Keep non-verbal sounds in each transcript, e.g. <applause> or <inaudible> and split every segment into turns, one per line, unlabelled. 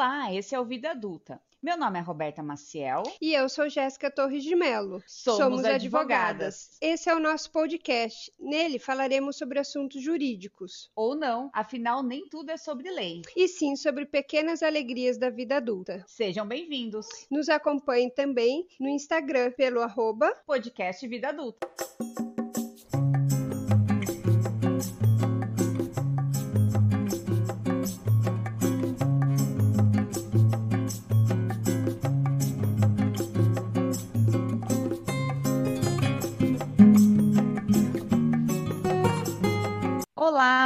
Olá, esse é o Vida Adulta. Meu nome é Roberta Maciel.
E eu sou Jéssica Torres de Mello.
Somos, Somos advogadas. advogadas.
Esse é o nosso podcast. Nele falaremos sobre assuntos jurídicos.
Ou não, afinal, nem tudo é sobre lei.
E sim sobre pequenas alegrias da vida adulta.
Sejam bem-vindos.
Nos acompanhem também no Instagram pelo arroba
podcast Vida Adulta.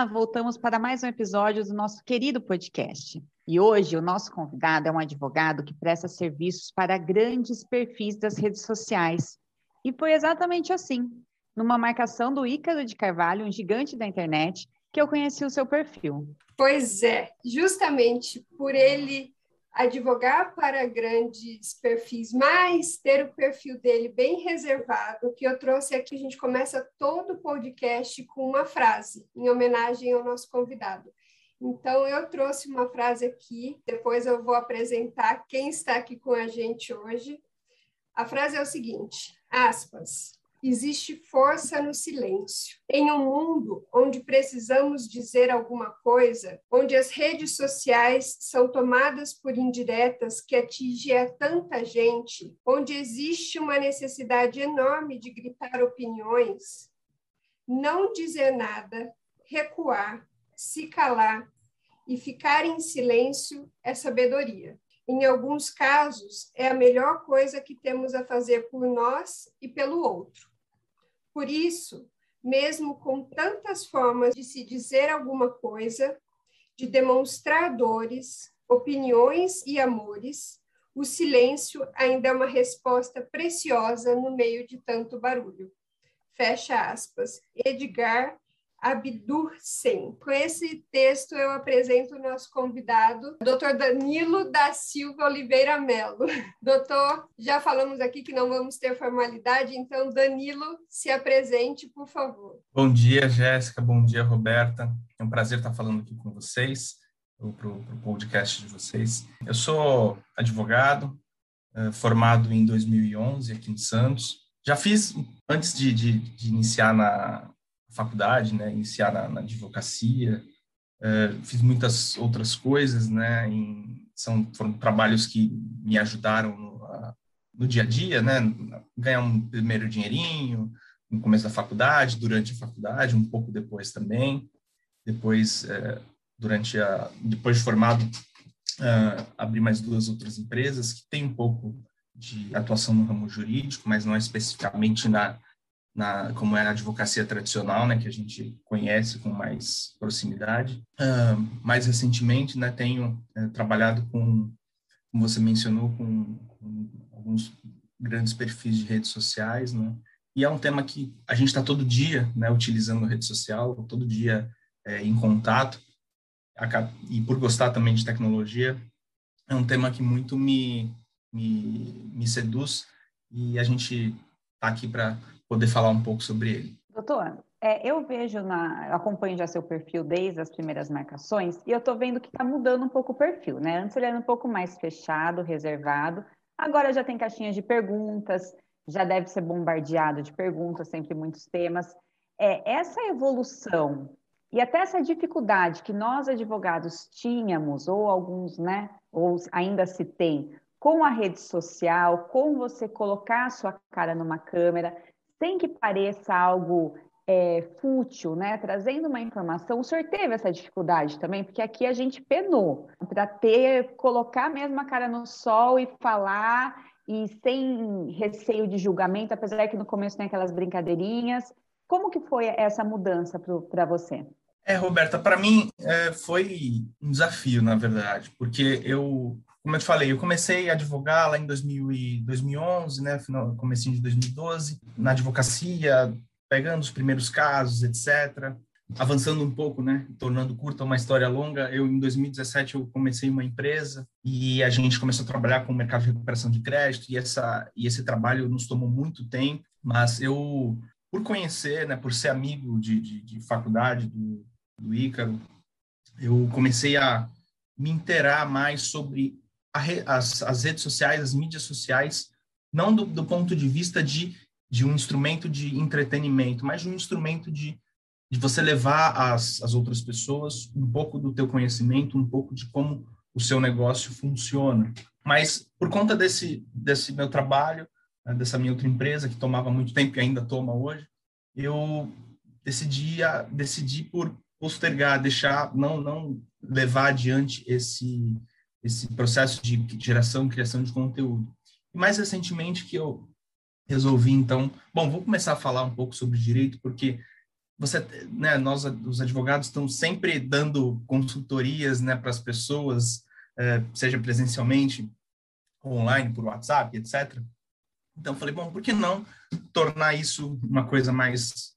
Voltamos para mais um episódio do nosso querido podcast. E hoje o nosso convidado é um advogado que presta serviços para grandes perfis das redes sociais. E foi exatamente assim, numa marcação do Ícaro de Carvalho, um gigante da internet, que eu conheci o seu perfil.
Pois é, justamente por ele advogar para grandes perfis, mas ter o perfil dele bem reservado, que eu trouxe aqui, a gente começa todo o podcast com uma frase, em homenagem ao nosso convidado. Então, eu trouxe uma frase aqui, depois eu vou apresentar quem está aqui com a gente hoje. A frase é o seguinte, aspas, existe força no silêncio. Em um mundo onde precisamos dizer alguma coisa, onde as redes sociais são tomadas por indiretas que atingem a tanta gente, onde existe uma necessidade enorme de gritar opiniões, não dizer nada, recuar, se calar e ficar em silêncio é sabedoria. Em alguns casos, é a melhor coisa que temos a fazer por nós e pelo outro. Por isso, mesmo com tantas formas de se dizer alguma coisa, de demonstrar dores, opiniões e amores, o silêncio ainda é uma resposta preciosa no meio de tanto barulho. Fecha aspas. Edgar Abdur Sen. Com esse texto, eu apresento o nosso convidado, Dr. Danilo da Silva Oliveira Melo. <laughs> Doutor, já falamos aqui que não vamos ter formalidade, então, Danilo, se apresente, por favor.
Bom dia, Jéssica. Bom dia, Roberta. É um prazer estar falando aqui com vocês, para o podcast de vocês. Eu sou advogado, eh, formado em 2011 aqui em Santos. Já fiz, antes de, de, de iniciar na, faculdade, né, iniciar na, na advocacia, uh, fiz muitas outras coisas, né, em, são foram trabalhos que me ajudaram no, a, no dia a dia, né, ganhar um primeiro dinheirinho no começo da faculdade, durante a faculdade, um pouco depois também, depois uh, durante a depois de formado uh, abri mais duas outras empresas que têm um pouco de atuação no ramo jurídico, mas não especificamente na na, como é a advocacia tradicional, né, que a gente conhece com mais proximidade. Uh, mais recentemente, né, tenho é, trabalhado com, como você mencionou, com, com, alguns grandes perfis de redes sociais, né, e é um tema que a gente está todo dia, né, utilizando rede social, todo dia é, em contato, e por gostar também de tecnologia, é um tema que muito me, me, me seduz, e a gente está aqui para poder falar um pouco sobre ele.
Doutor, é, eu vejo, na, acompanho já seu perfil desde as primeiras marcações e eu estou vendo que está mudando um pouco o perfil, né? Antes ele era um pouco mais fechado, reservado, agora já tem caixinhas de perguntas, já deve ser bombardeado de perguntas, sempre muitos temas. É, essa evolução e até essa dificuldade que nós advogados tínhamos, ou alguns, né, ou ainda se tem, com a rede social, com você colocar a sua cara numa câmera, sem que pareça algo é, fútil, né? Trazendo uma informação, o senhor teve essa dificuldade também, porque aqui a gente penou para ter, colocar mesmo a cara no sol e falar e sem receio de julgamento, apesar que no começo tem aquelas brincadeirinhas. Como que foi essa mudança para você?
É, Roberta, para mim é, foi um desafio, na verdade, porque eu como eu te falei, eu comecei a advogar lá em 2000 e 2011, né, final, comecinho de 2012, na advocacia, pegando os primeiros casos, etc. Avançando um pouco, né, tornando curta uma história longa, eu em 2017 eu comecei uma empresa e a gente começou a trabalhar com o mercado de recuperação de crédito e essa e esse trabalho nos tomou muito tempo, mas eu por conhecer, né, por ser amigo de, de, de faculdade do, do Ícaro, eu comecei a me interar mais sobre as, as redes sociais, as mídias sociais, não do, do ponto de vista de, de um instrumento de entretenimento, mas de um instrumento de, de você levar as, as outras pessoas um pouco do teu conhecimento, um pouco de como o seu negócio funciona. Mas por conta desse, desse meu trabalho, né, dessa minha outra empresa que tomava muito tempo e ainda toma hoje, eu decidi, decidi por postergar, deixar, não, não levar adiante esse, esse processo de geração, criação de conteúdo. E mais recentemente que eu resolvi, então, bom, vou começar a falar um pouco sobre direito, porque você, né, nós, os advogados, estão sempre dando consultorias, né, para as pessoas, é, seja presencialmente, online, por WhatsApp, etc. Então, falei, bom, por que não tornar isso uma coisa mais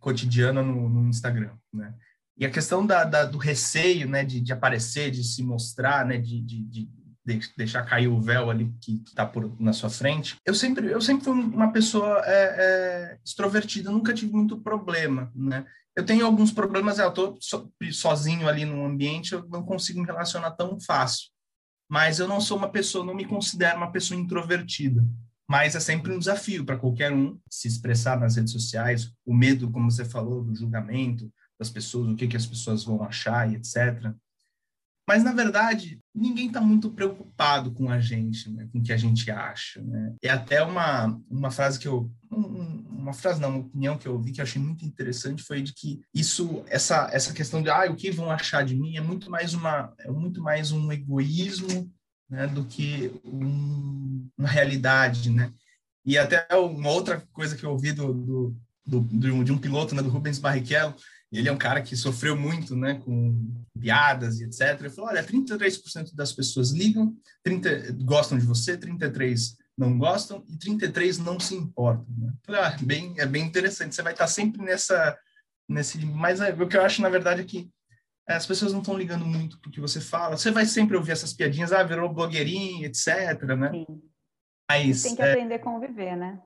cotidiana no, no Instagram, né? E a questão da, da, do receio, né, de, de, aparecer, de se mostrar, né, de, de, de deixar cair o véu ali que está na sua frente. Eu sempre, eu sempre fui uma pessoa é, é, extrovertida, nunca tive muito problema, né? Eu tenho alguns problemas, eu estou so, sozinho ali no ambiente, eu não consigo me relacionar tão fácil. Mas eu não sou uma pessoa, não me considero uma pessoa introvertida. Mas é sempre um desafio para qualquer um se expressar nas redes sociais, o medo, como você falou, do julgamento, das pessoas, o que, que as pessoas vão achar e etc. Mas, na verdade, ninguém está muito preocupado com a gente, né? com o que a gente acha. Né? É até uma, uma frase que eu... Um, uma frase, não, uma opinião que eu ouvi que eu achei muito interessante foi de que isso, essa, essa questão de ah, o que vão achar de mim é muito mais, uma, é muito mais um egoísmo né, do que um, uma realidade, né? E até uma outra coisa que eu ouvi do, do, do, de um piloto, né, do Rubens Barrichello, ele é um cara que sofreu muito, né, com piadas e etc. Ele falou, olha, 33% das pessoas ligam, 30 gostam de você, 33 não gostam e 33 não se importam. Né? Ah, bem, é bem interessante. Você vai estar sempre nessa, nesse, mas é, o que eu acho na verdade é que é, as pessoas não estão ligando muito para o que você fala. Você vai sempre ouvir essas piadinhas, ah, virou blogueirinho, etc, né? Sim.
Mas, tem que é, aprender a conviver, né?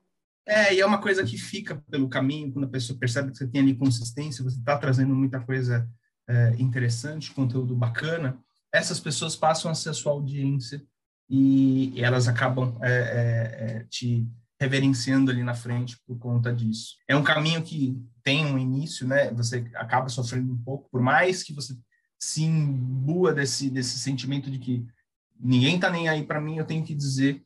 É, e é uma coisa que fica pelo caminho, quando a pessoa percebe que você tem ali consistência, você está trazendo muita coisa é, interessante, conteúdo bacana, essas pessoas passam a ser a sua audiência e, e elas acabam é, é, é, te reverenciando ali na frente por conta disso. É um caminho que tem um início, né? Você acaba sofrendo um pouco, por mais que você se imbua desse, desse sentimento de que ninguém está nem aí para mim, eu tenho que dizer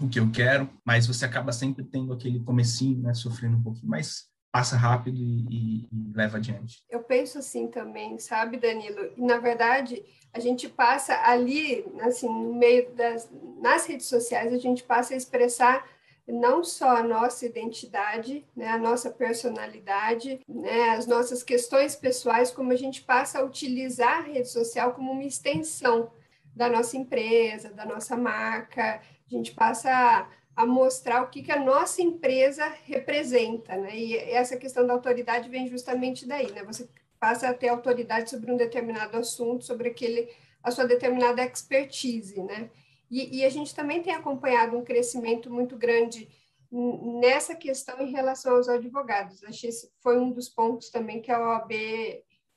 o que eu quero, mas você acaba sempre tendo aquele comecinho, né, sofrendo um pouquinho, mas passa rápido e, e, e leva adiante.
Eu penso assim também, sabe, Danilo? E, na verdade, a gente passa ali, assim, no meio das nas redes sociais, a gente passa a expressar não só a nossa identidade, né, a nossa personalidade, né, as nossas questões pessoais, como a gente passa a utilizar a rede social como uma extensão da nossa empresa, da nossa marca, a gente passa a, a mostrar o que, que a nossa empresa representa, né? E essa questão da autoridade vem justamente daí, né? Você passa a ter autoridade sobre um determinado assunto, sobre aquele a sua determinada expertise, né? E, e a gente também tem acompanhado um crescimento muito grande nessa questão em relação aos advogados. Acho que foi um dos pontos também que a OAB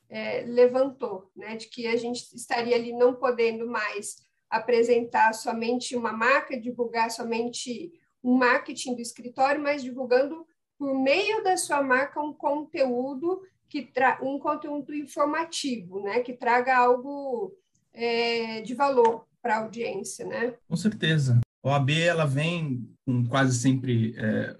é, levantou, né? De que a gente estaria ali não podendo mais apresentar somente uma marca, divulgar somente um marketing do escritório, mas divulgando por meio da sua marca um conteúdo que tra um conteúdo informativo, né, que traga algo é, de valor para a audiência, né?
Com certeza. A OAB ela vem com quase sempre é,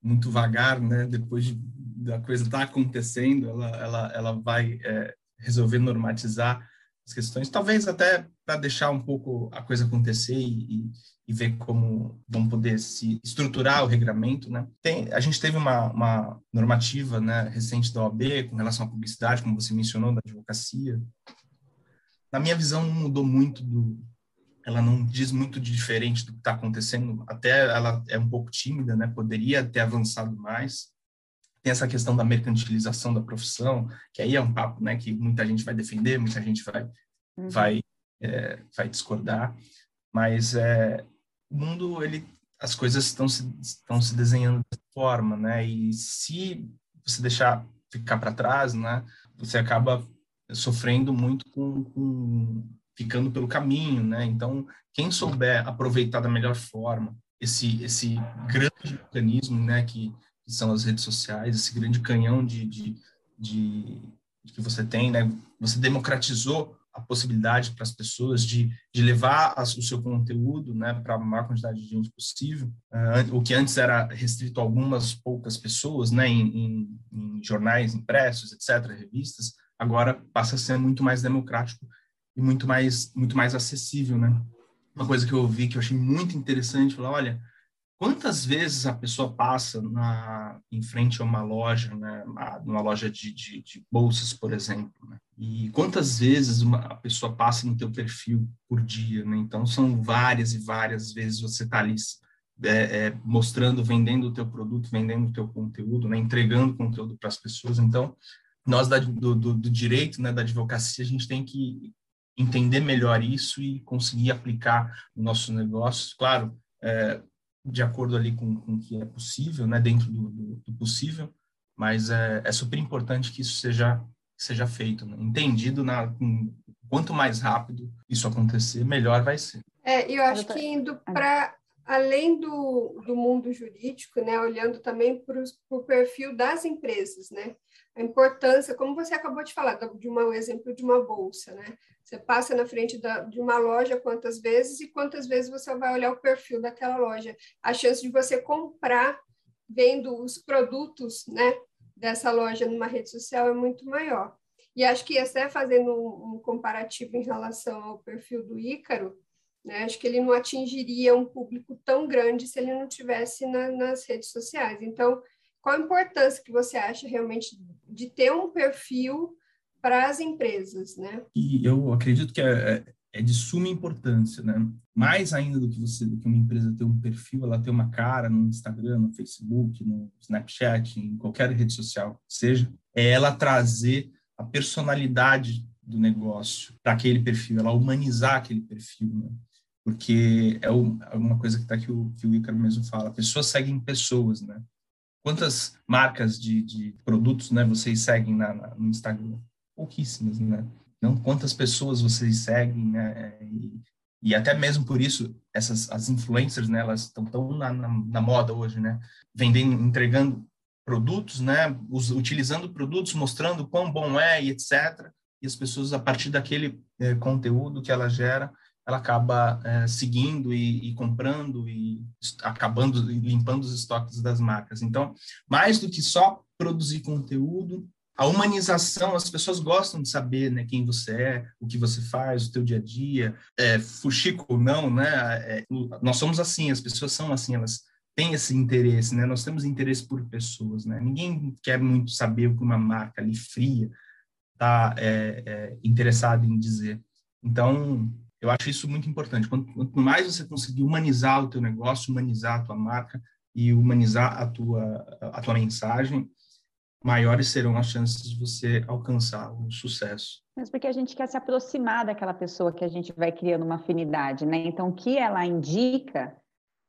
muito vagar, né? Depois de, da coisa estar tá acontecendo, ela, ela, ela vai é, resolver normatizar as questões, talvez até para deixar um pouco a coisa acontecer e, e, ver como vão poder se estruturar o regramento, né? Tem, a gente teve uma, uma normativa, né, recente da OAB com relação à publicidade, como você mencionou, da advocacia. Na minha visão, não mudou muito do, ela não diz muito de diferente do que está acontecendo, até ela é um pouco tímida, né? Poderia ter avançado mais. Tem essa questão da mercantilização da profissão, que aí é um papo, né? Que muita gente vai defender, muita gente vai uhum. vai é, vai discordar, mas é, o mundo ele as coisas estão se estão se desenhando dessa forma, né? E se você deixar ficar para trás, né? Você acaba sofrendo muito com, com ficando pelo caminho, né? Então, quem souber aproveitar da melhor forma esse esse grande mecanismo, né, que, que são as redes sociais, esse grande canhão de, de, de, de que você tem, né? Você democratizou a possibilidade para as pessoas de, de levar o seu conteúdo né, para a maior quantidade de gente possível. Uh, o que antes era restrito a algumas poucas pessoas, né, em, em, em, jornais impressos, etc., revistas, agora passa a ser muito mais democrático e muito mais, muito mais acessível. Né? Uma coisa que eu ouvi que eu achei muito interessante, falar, olha, Quantas vezes a pessoa passa na, em frente a uma loja, né, numa loja de, de, de bolsas, por exemplo, né? e quantas vezes uma, a pessoa passa no teu perfil por dia, né? Então, são várias e várias vezes você está ali é, é, mostrando, vendendo o teu produto, vendendo o teu conteúdo, né? entregando conteúdo para as pessoas. Então, nós da, do, do, do, direito, né, da advocacia, a gente tem que entender melhor isso e conseguir aplicar no nosso negócio. Claro, é, de acordo ali com, com o que é possível, né, dentro do, do, do possível, mas é, é, super importante que isso seja seja feito, né? entendido na com, quanto mais rápido isso acontecer, melhor vai ser.
É, eu acho que indo para além do, do mundo jurídico, né, olhando também para o perfil das empresas, né, a importância, como você acabou de falar, de uma, um exemplo de uma bolsa, né, você passa na frente da, de uma loja quantas vezes e quantas vezes você vai olhar o perfil daquela loja. A chance de você comprar vendo os produtos né, dessa loja numa rede social é muito maior. E acho que até fazendo um, um comparativo em relação ao perfil do Ícaro, né, acho que ele não atingiria um público tão grande se ele não tivesse na, nas redes sociais. Então, qual a importância que você acha realmente de ter um perfil para as empresas, né?
E eu acredito que é, é, é, de suma importância, né? Mais ainda do que você, do que uma empresa ter um perfil, ela ter uma cara no Instagram, no Facebook, no Snapchat, em qualquer rede social, seja, é ela trazer a personalidade do negócio para aquele perfil, ela humanizar aquele perfil, né? Porque é, é uma coisa que está aqui o que o Ícaro mesmo fala, pessoas seguem pessoas, né? Quantas marcas de, de produtos, né, vocês seguem na, na, no Instagram? pouquíssimas, né? Não quantas pessoas vocês seguem, né? E, e até mesmo por isso essas as influencers, né? Elas estão tão na, na, na, moda hoje, né? Vendendo, entregando produtos, né? Us, utilizando produtos, mostrando quão bom é e etc. E as pessoas a partir daquele é, conteúdo que ela gera, ela acaba é, seguindo e, e, comprando e acabando limpando os estoques das marcas. Então, mais do que só produzir conteúdo, a humanização, as pessoas gostam de saber né, quem você é, o que você faz, o teu dia a dia, é, fuxico ou não, né? É, nós somos assim, as pessoas são assim, elas têm esse interesse, né? Nós temos interesse por pessoas, né? Ninguém quer muito saber o que uma marca ali fria está é, é, interessada em dizer. Então, eu acho isso muito importante. Quanto, quanto mais você conseguir humanizar o teu negócio, humanizar a tua marca e humanizar a tua, a tua mensagem, maiores serão as chances de você alcançar o sucesso.
Mas porque a gente quer se aproximar daquela pessoa que a gente vai criando uma afinidade, né? Então, o que ela indica,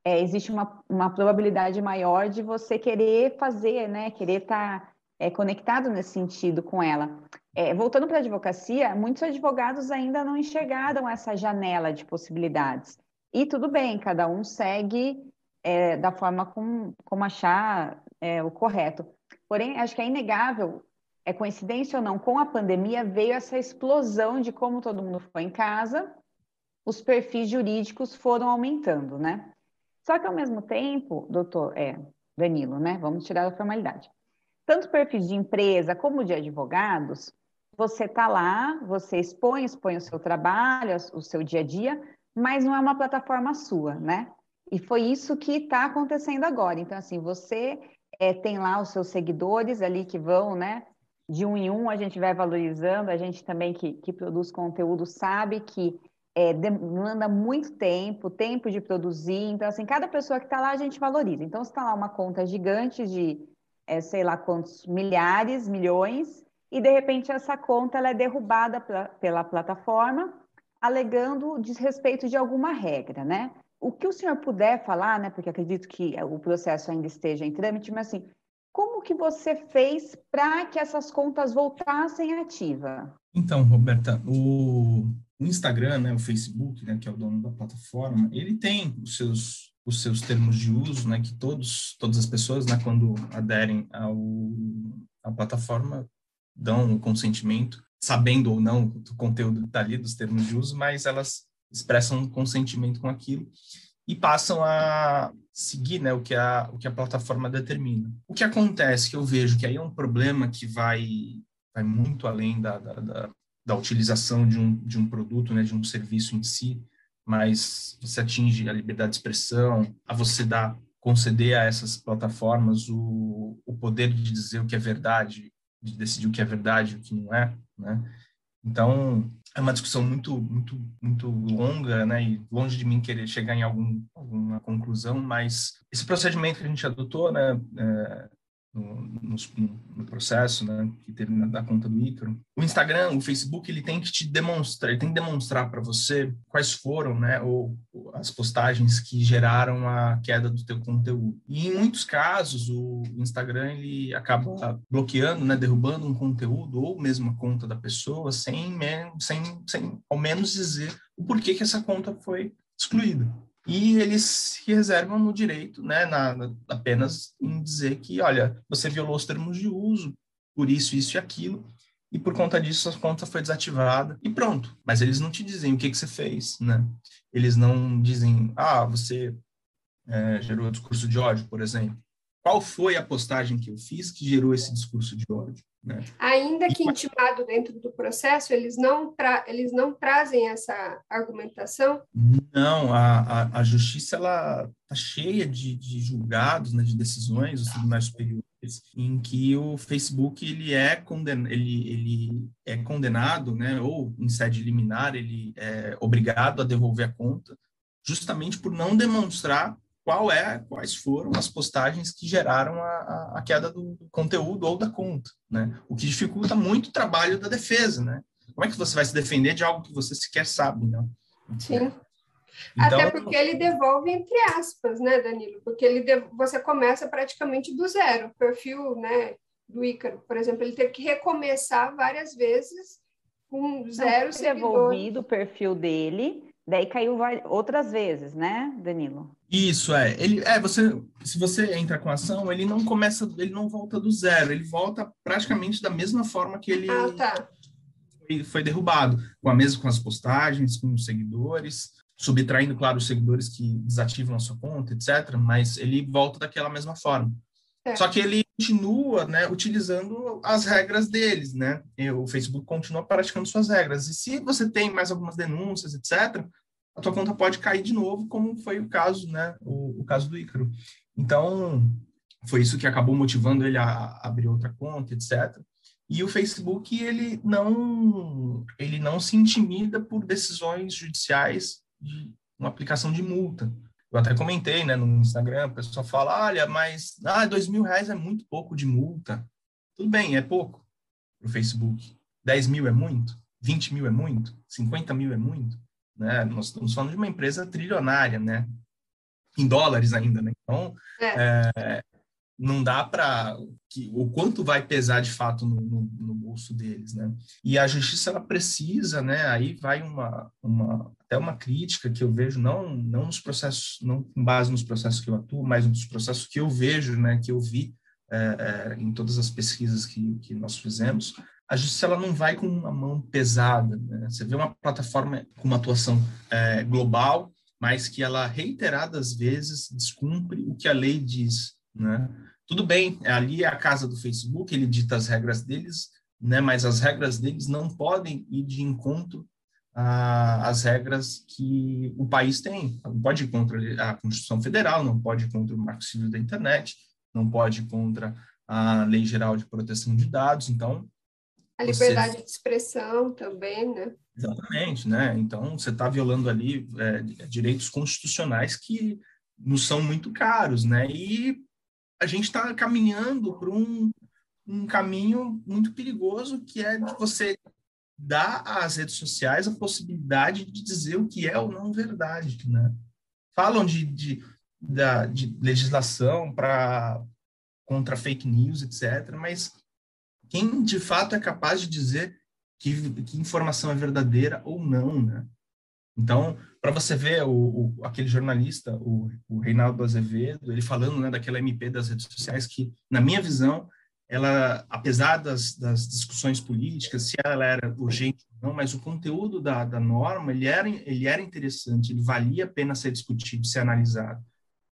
é, existe uma, uma probabilidade maior de você querer fazer, né? Querer estar tá, é, conectado nesse sentido com ela. É, voltando para a advocacia, muitos advogados ainda não enxergaram essa janela de possibilidades. E tudo bem, cada um segue é, da forma como, como achar é, o correto. Porém, acho que é inegável, é coincidência ou não, com a pandemia veio essa explosão de como todo mundo foi em casa, os perfis jurídicos foram aumentando, né? Só que ao mesmo tempo, doutor, é, Danilo, né? Vamos tirar a formalidade. Tanto perfis de empresa como de advogados, você está lá, você expõe, expõe o seu trabalho, o seu dia a dia, mas não é uma plataforma sua, né? E foi isso que está acontecendo agora. Então, assim, você é, tem lá os seus seguidores ali que vão, né? De um em um a gente vai valorizando, a gente também que, que produz conteúdo sabe que é, demanda muito tempo, tempo de produzir. Então, assim, cada pessoa que está lá a gente valoriza. Então, se está lá uma conta gigante de, é, sei lá quantos milhares, milhões, e de repente essa conta ela é derrubada pra, pela plataforma, alegando desrespeito de alguma regra, né? o que o senhor puder falar, né, porque acredito que o processo ainda esteja em trâmite, mas assim, como que você fez para que essas contas voltassem ativa?
Então, Roberta, o, o Instagram, né, o Facebook, né, que é o dono da plataforma, ele tem os seus os seus termos de uso, né, que todos todas as pessoas, né, quando aderem ao à plataforma dão o consentimento, sabendo ou não do conteúdo tá ali dos termos de uso, mas elas expressam um consentimento com aquilo e passam a seguir né, o, que a, o que a plataforma determina. O que acontece, que eu vejo que aí é um problema que vai, vai muito além da, da, da, da utilização de um, de um produto, né, de um serviço em si, mas você atinge a liberdade de expressão, a você dar, conceder a essas plataformas o, o poder de dizer o que é verdade, de decidir o que é verdade e o que não é, né? Então, é uma discussão muito, muito, muito longa, né? E longe de mim querer chegar em algum, alguma conclusão, mas esse procedimento que a gente adotou, né? É, no, no, processo, né, que teve na, da conta do Ícaro. O Instagram, o Facebook, ele tem que te demonstrar, ele tem que demonstrar para você quais foram, né, ou, ou, as postagens que geraram a queda do teu conteúdo. E em muitos casos, o Instagram ele acaba bloqueando, né, derrubando um conteúdo ou mesmo a conta da pessoa sem, sem, sem ao menos dizer o porquê que essa conta foi excluída e eles se reservam no direito, né, na, na, apenas em dizer que, olha, você violou os termos de uso, por isso, isso e aquilo, e por conta disso a conta foi desativada e pronto. Mas eles não te dizem o que, que você fez, né? Eles não dizem, ah, você é, gerou discurso de ódio, por exemplo. Qual foi a postagem que eu fiz que gerou esse discurso de ódio? Né?
Ainda que intimado dentro do processo, eles não, tra eles não trazem essa argumentação?
Não, a, a, a justiça ela está cheia de, de julgados, né, de decisões dos tribunais superiores, em que o Facebook ele é, conden ele, ele é condenado, né, ou em sede liminar, ele é obrigado a devolver a conta, justamente por não demonstrar qual é, quais foram as postagens que geraram a, a, queda do, conteúdo ou da conta, né? O que dificulta muito o trabalho da defesa, né? Como é que você vai se defender de algo que você sequer sabe, né?
Sim. Então, Até porque ele devolve entre aspas, né, Danilo? Porque ele dev... você começa praticamente do zero. O perfil, né, do Ícaro, por exemplo, ele teve que recomeçar várias vezes com zero Não,
devolvido o perfil dele Daí caiu outras vezes, né, Danilo?
Isso é. Ele é você, se você entra com ação, ele não começa, ele não volta do zero, ele volta praticamente da mesma forma que ele
ah, tá.
foi, foi derrubado, com a mesma com as postagens, com os seguidores, subtraindo, claro, os seguidores que desativam a sua conta, etc. Mas ele volta daquela mesma forma. É. Só que ele continua, né, utilizando as regras deles, né? E o Facebook continua praticando suas regras. E se você tem mais algumas denúncias, etc., a tua conta pode cair de novo, como foi o caso, né? O, o caso do Ícaro. Então, foi isso que acabou motivando ele a abrir outra conta, etc. E o Facebook ele não ele não se intimida por decisões judiciais de uma aplicação de multa. Eu até comentei, né, no Instagram, o pessoal fala, olha, mas ah, dois mil reais é muito pouco de multa. Tudo bem, é pouco para o Facebook. 10 mil é muito? 20 mil é muito? 50 mil é muito? Né? Nós estamos falando de uma empresa trilionária, né? Em dólares ainda, né? Então, é. É, não dá para o quanto vai pesar de fato no, no, no, bolso deles, né? E a justiça ela precisa, né? Aí vai uma, uma até uma crítica que eu vejo não não nos processos, não com base nos processos que eu atuo, mas nos processos que eu vejo, né? Que eu vi é, é, em todas as pesquisas que, que nós fizemos, a justiça ela não vai com uma mão pesada. Né? Você vê uma plataforma com uma atuação é, global, mas que ela reiteradas vezes descumpre o que a lei diz né? Tudo bem, ali é a casa do Facebook, ele dita as regras deles, né? mas as regras deles não podem ir de encontro às regras que o país tem. Não pode ir contra a Constituição Federal, não pode ir contra o Marco Civil da Internet, não pode ir contra a Lei Geral de Proteção de Dados. Então,
a liberdade você... de expressão também, né?
Exatamente, né? Então, você está violando ali é, direitos constitucionais que nos são muito caros, né? E a gente está caminhando para um, um caminho muito perigoso, que é de você dar às redes sociais a possibilidade de dizer o que é ou não verdade, né? Falam de, de, da, de legislação para contra fake news, etc., mas quem de fato é capaz de dizer que, que informação é verdadeira ou não, né? Então, para você ver o, o, aquele jornalista, o, o Reinaldo Azevedo, ele falando né, daquela MP das redes sociais que, na minha visão, ela, apesar das, das discussões políticas, se ela era urgente ou não, mas o conteúdo da, da norma, ele era, ele era interessante, ele valia a pena ser discutido, ser analisado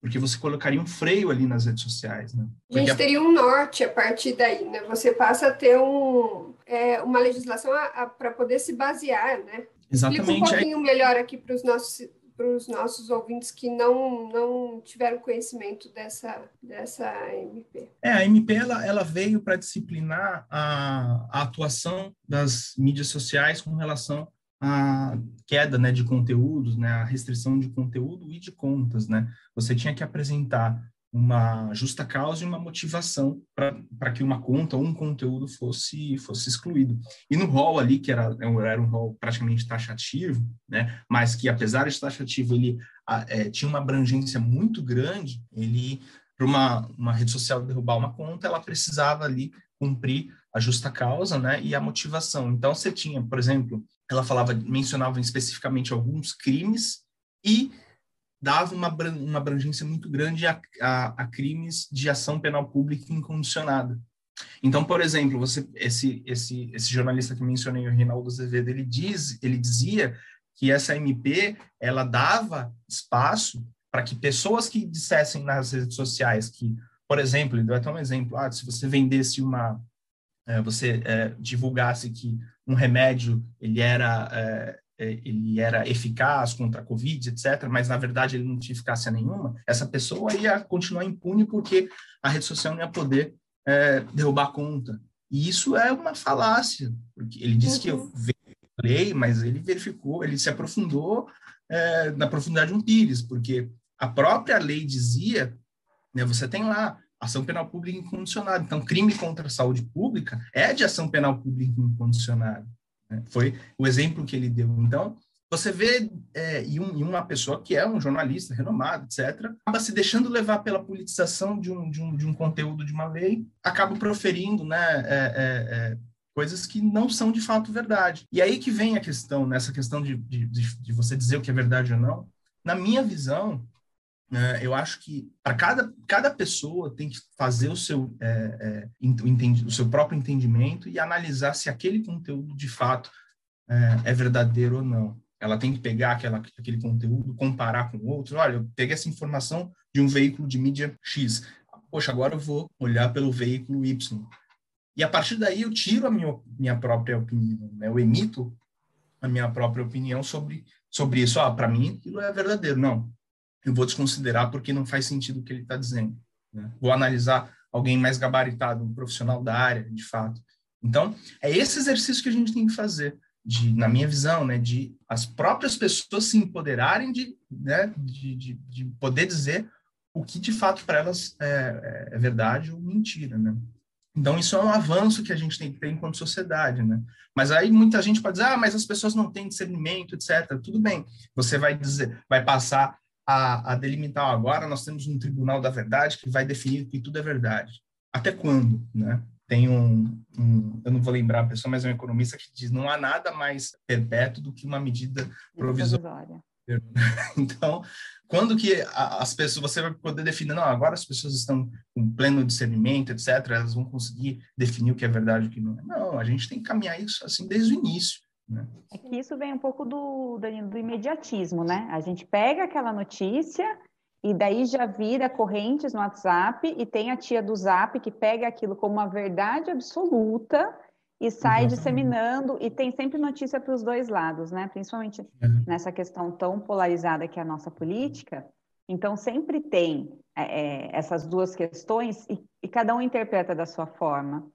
porque você colocaria um freio ali nas redes sociais, né?
a gente teria um norte a partir daí, né? Você passa a ter um, é, uma legislação para poder se basear, né?
Exatamente.
Explica um pouquinho é... melhor aqui para os nossos para os nossos ouvintes que não, não tiveram conhecimento dessa, dessa MP.
É, a MP ela, ela veio para disciplinar a, a atuação das mídias sociais com relação à queda né, de conteúdos, né, a restrição de conteúdo e de contas. Né? Você tinha que apresentar uma justa causa e uma motivação para que uma conta ou um conteúdo fosse fosse excluído. E no rol ali, que era, era um rol praticamente taxativo, né, mas que apesar de taxativo, ele é, tinha uma abrangência muito grande, ele, para uma, uma rede social derrubar uma conta, ela precisava ali cumprir a justa causa né, e a motivação. Então, você tinha, por exemplo, ela falava, mencionava especificamente alguns crimes e dava uma, uma abrangência muito grande a, a, a, crimes de ação penal pública incondicionada. Então, por exemplo, você, esse, esse, esse jornalista que mencionei, o Reinaldo Azevedo, ele, diz, ele dizia que essa MP ela dava espaço para que pessoas que dissessem nas redes sociais que, por exemplo, ele deu até um exemplo, ah, se você vendesse uma, é, você é, divulgasse que um remédio ele era é, ele era eficaz contra a Covid, etc., mas na verdade ele não tinha eficácia nenhuma, essa pessoa ia continuar impune porque a rede social não ia poder é, derrubar a conta. E isso é uma falácia, porque ele disse uhum. que eu lei, mas ele verificou, ele se aprofundou é, na profundidade de um pires, porque a própria lei dizia, né, você tem lá ação penal pública incondicionada, então crime contra a saúde pública é de ação penal pública incondicionada. Né? Foi o exemplo que ele deu. Então, você vê é, e, um, e, uma pessoa que é um jornalista renomado, etc., acaba se deixando levar pela politização de um, de um, de um conteúdo de uma lei, acaba proferindo né, é, é, é coisas que não são de fato verdade. E aí que vem a questão, nessa questão de, de, de você dizer o que é verdade ou não. Na minha visão, eu acho que para cada, cada pessoa tem que fazer o seu, é, é, o, o seu próprio entendimento e analisar se aquele conteúdo de fato é, é, verdadeiro ou não. Ela tem que pegar aquela, aquele conteúdo, comparar com outro. Olha, eu peguei essa informação de um veículo de mídia X. Poxa, agora eu vou olhar pelo veículo Y. E a partir daí eu tiro a minha, minha própria opinião, né? eu emito a minha própria opinião sobre, sobre isso. Ah, para mim aquilo é verdadeiro. Não, eu vou desconsiderar porque não faz sentido o que ele está dizendo. Né? Vou analisar alguém mais gabaritado, um profissional da área, de fato. Então, é esse exercício que a gente tem que fazer, de, na minha visão, né, de as próprias pessoas se empoderarem de, né, de, de, de poder dizer o que de fato para elas é, é, verdade ou mentira, né? Então, isso é um avanço que a gente tem que ter enquanto sociedade, né? Mas aí muita gente pode dizer, ah, mas as pessoas não têm discernimento, etc. Tudo bem, você vai dizer, vai passar a, a delimitar agora nós temos um tribunal da verdade que vai definir que tudo é verdade. Até quando, né? Tem um, um, eu não vou lembrar a pessoa, mas é um economista que diz não há nada mais perpétuo do que uma medida provisória. <laughs> Então, quando que as pessoas, você vai poder definir, não, agora as pessoas estão com pleno discernimento, etc., elas vão conseguir definir o que é verdade e o que não é. Não, a gente tem que caminhar isso assim desde o início. Né?
É que isso vem um pouco do, do, do imediatismo, né? A gente pega aquela notícia e daí já vira correntes no WhatsApp e tem a tia do Zap que pega aquilo como uma verdade absoluta e sai Exatamente. disseminando e tem sempre notícia para os dois lados, né? Principalmente é. nessa questão tão polarizada que é a nossa política. Então sempre tem é, é essas duas questões e, e cada um interpreta da sua forma.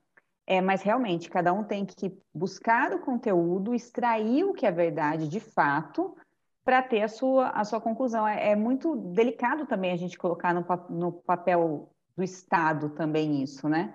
É, mas realmente, cada um tem que buscar o conteúdo, extrair o que é verdade de fato, para ter a sua, a sua conclusão. É, é, muito delicado também a gente colocar no, no papel do Estado também isso, né?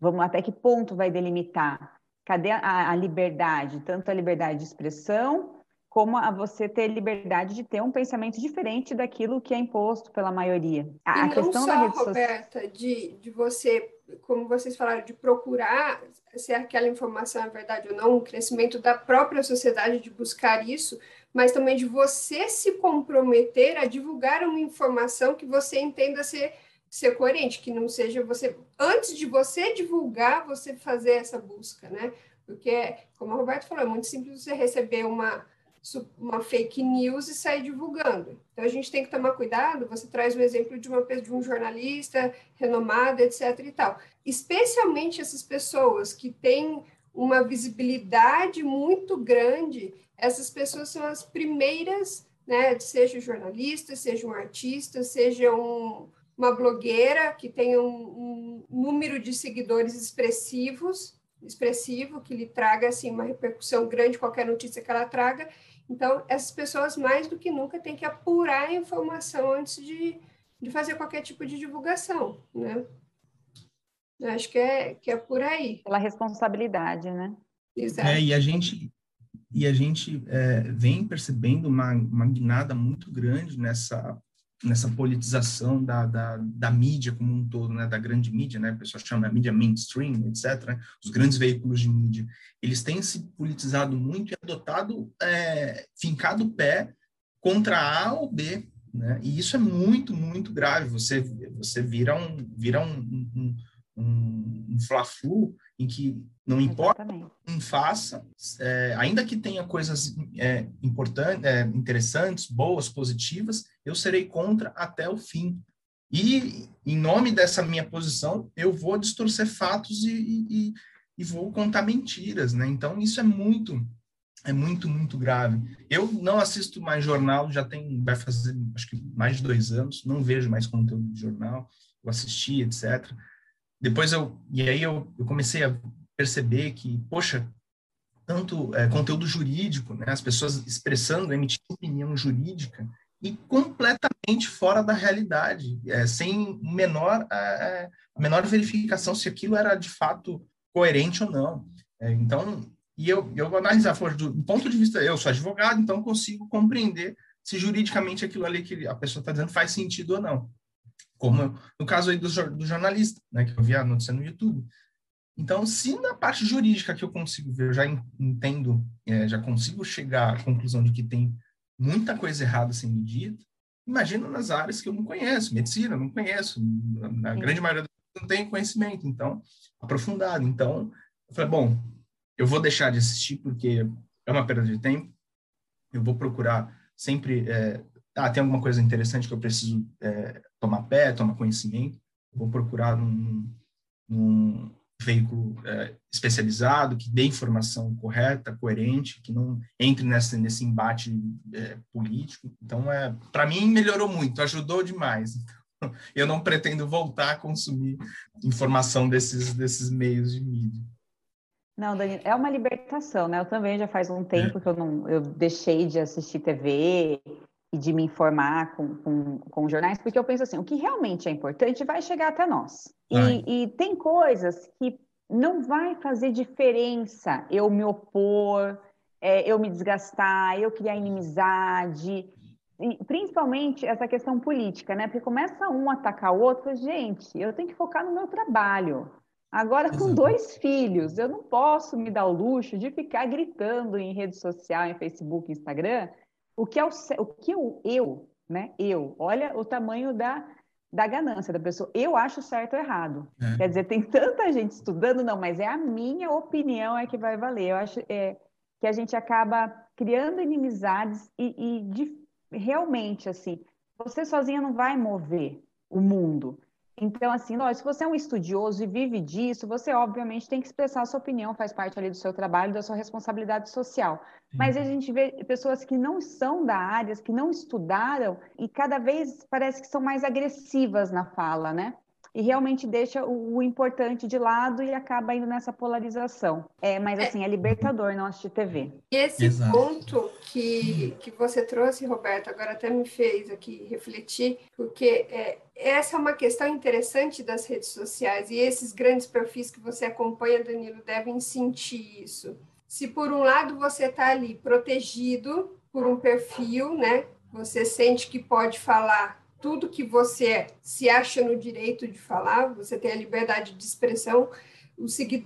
Vamos até que ponto vai delimitar? Cadê a, a liberdade? Tanto a liberdade de expressão, como a você ter liberdade de ter um pensamento diferente daquilo que é imposto pela maioria.
A, e a questão só, da rede Roberta, social... de, de você como vocês falaram, de procurar se aquela informação é verdade ou não, o crescimento da própria sociedade de buscar isso, mas também de você se comprometer a divulgar uma informação que você entenda ser, ser coerente, que não seja você, antes de você divulgar, você fazer essa busca, né? Porque, como o Roberto falou, é muito simples você receber uma, uma fake news e sair divulgando. Então, a gente tem que tomar cuidado. Você traz o exemplo de, uma, de um jornalista renomado, etc. e tal. Especialmente essas pessoas que têm uma visibilidade muito grande, essas pessoas são as primeiras, né, seja jornalista, seja um artista, seja um, uma blogueira que tenha um, um número de seguidores expressivos, expressivo, que lhe traga assim uma repercussão grande qualquer notícia que ela traga. Então, essas pessoas mais do que nunca têm que apurar a informação antes de, de fazer qualquer tipo de divulgação, né? Acho que é, que é por aí.
Pela responsabilidade, né?
Exato. É, e a gente, e a gente é, vem percebendo uma, uma guinada muito grande nessa nessa politização da, da, da, mídia como um todo, né, da grande mídia, né, a pessoa chama a mídia mainstream, etc., né, os grandes veículos de mídia, eles têm se politizado muito e adotado, é, fincado o pé contra A ou B, né, e isso é muito, muito grave, você, você vira um, vira um, um, um, um fla-flu em que não importa quem faça, é, ainda que tenha coisas é, importantes, é, interessantes, boas, positivas, eu serei contra até o fim. E, em nome dessa minha posição, eu vou distorcer fatos e, e, e vou contar mentiras, né? Então, isso é muito, é muito, muito grave. Eu não assisto mais jornal, já tem, vai fazer, acho que mais de dois anos, não vejo mais conteúdo de jornal, eu assisti, etc. Depois eu, e aí eu, eu comecei a perceber que, poxa, tanto é, conteúdo jurídico, né, as pessoas expressando, emitindo opinião jurídica, e completamente fora da realidade, é, sem menor, é, menor verificação se aquilo era de fato coerente ou não. É, então, e eu, eu vou analisar, do, do ponto de vista, eu sou advogado, então consigo compreender se juridicamente aquilo ali que a pessoa está dizendo faz sentido ou não. Como no caso aí do, do jornalista, né, que eu vi a notícia no YouTube. Então, se na parte jurídica que eu consigo ver, eu já entendo, é, já consigo chegar à conclusão de que tem muita coisa errada sendo dita, imagina nas áreas que eu não conheço, medicina, não conheço, na grande maioria não tem conhecimento, então, aprofundado. Então, eu falei, bom, eu vou deixar de assistir porque é uma perda de tempo, eu vou procurar sempre, é, ah, tem alguma coisa interessante que eu preciso é, tomar pé, tomar conhecimento, vou procurar num, num veículo é, especializado, que dê informação correta, coerente, que não entre nessa, nesse embate é, político. Então, é, para mim, melhorou muito, ajudou demais. Então, <laughs> eu não pretendo voltar a consumir informação desses, desses meios de mídia.
Não, Dani, é uma libertação, né? Eu também já faz um tempo é. que eu não eu deixei de assistir TV e de me informar com, com, com jornais, porque eu penso assim, o que realmente é importante vai chegar até nós. E, e, tem coisas que não vai fazer diferença eu me opor, é, eu me desgastar, eu criar inimizade, e, principalmente essa questão política, né? Porque começa um a atacar o outro, gente, eu tenho que focar no meu trabalho. Agora, com Exato. dois filhos, eu não posso me dar o luxo de ficar gritando em rede social, em Facebook, Instagram, o que é o, o que eu, eu, né? Eu, olha o tamanho da, da ganância da pessoa. Eu acho certo ou errado. É. Quer dizer, tem tanta gente estudando, não, mas é a minha opinião é que vai valer. Eu acho é, que a gente acaba criando inimizades e, e de, realmente, assim, você sozinha não vai mover o mundo. Então, assim, lógico, se você é um estudioso e vive disso, você obviamente tem que expressar a sua opinião, faz parte ali do seu trabalho, da sua responsabilidade social. Mas a gente vê pessoas que não são da área, que não estudaram e cada vez parece que são mais agressivas na fala, né? E realmente deixa o, o, importante de lado e acaba indo nessa polarização. É, mas é. assim, é libertador não assistir TV.
E esse Exato. ponto que, que você trouxe, Roberto, agora até me fez aqui refletir, porque é, essa é uma questão interessante das redes sociais e esses grandes perfis que você acompanha, Danilo, devem sentir isso. Se por um lado você está ali protegido por um perfil, né? Você sente que pode falar tudo que você se acha no direito de falar, você tem a liberdade de expressão.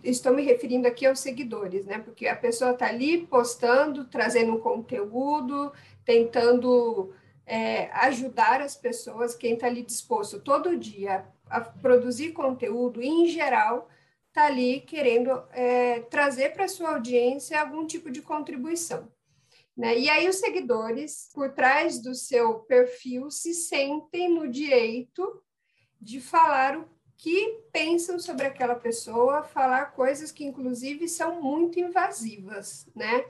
estou me referindo aqui aos seguidores, né? Porque a pessoa está ali postando, trazendo um conteúdo, tentando é, ajudar as pessoas, quem está ali disposto todo dia a produzir conteúdo, em geral, está ali querendo é, trazer para sua audiência algum tipo de contribuição. Né? E aí os seguidores, por trás do seu perfil, se sentem no direito de falar o que pensam sobre aquela pessoa, falar coisas que, inclusive, são muito invasivas, né?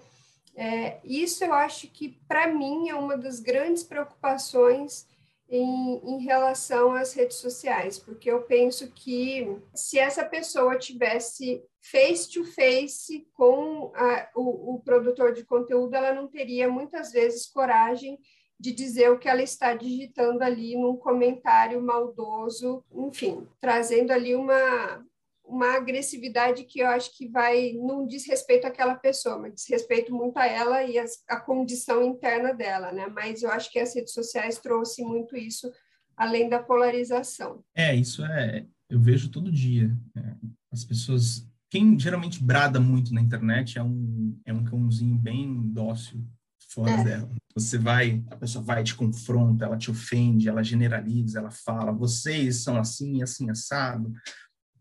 É, isso eu acho que, para mim, é uma das grandes preocupações em, em, relação às redes sociais, porque eu penso que se essa pessoa tivesse face to face com a, o, o produtor de conteúdo, ela não teria muitas vezes coragem de dizer o que ela está digitando ali num comentário maldoso, enfim, trazendo ali uma, uma agressividade que eu acho que vai, não diz respeito àquela pessoa, mas diz respeito muito a ela e as, a condição interna dela, né? Mas eu acho que as redes sociais trouxe muito isso, além da polarização.
É, isso é, eu vejo todo dia. É, as pessoas, quem geralmente brada muito na internet é um, é um cãozinho bem dócil fora é. dela. Você vai, a pessoa vai, te confronta, ela te ofende, ela generaliza, ela fala, vocês são assim, assim, assado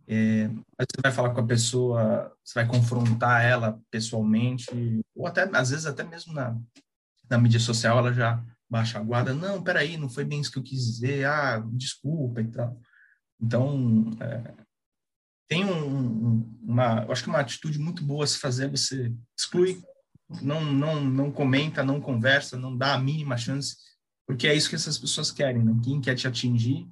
é, você vai falar com a pessoa, você vai confrontar ela pessoalmente, ou até, às vezes, até mesmo na, na mídia social, ela já baixa a guarda. Não, peraí, não foi bem isso que eu quis dizer. Ah, desculpa e tal. Então, é, tem um, uma, acho que uma atitude muito boa a se fazer, você exclui, não, não, não comenta, não conversa, não dá a mínima chance, porque é isso que essas pessoas querem, né? Quem quer te atingir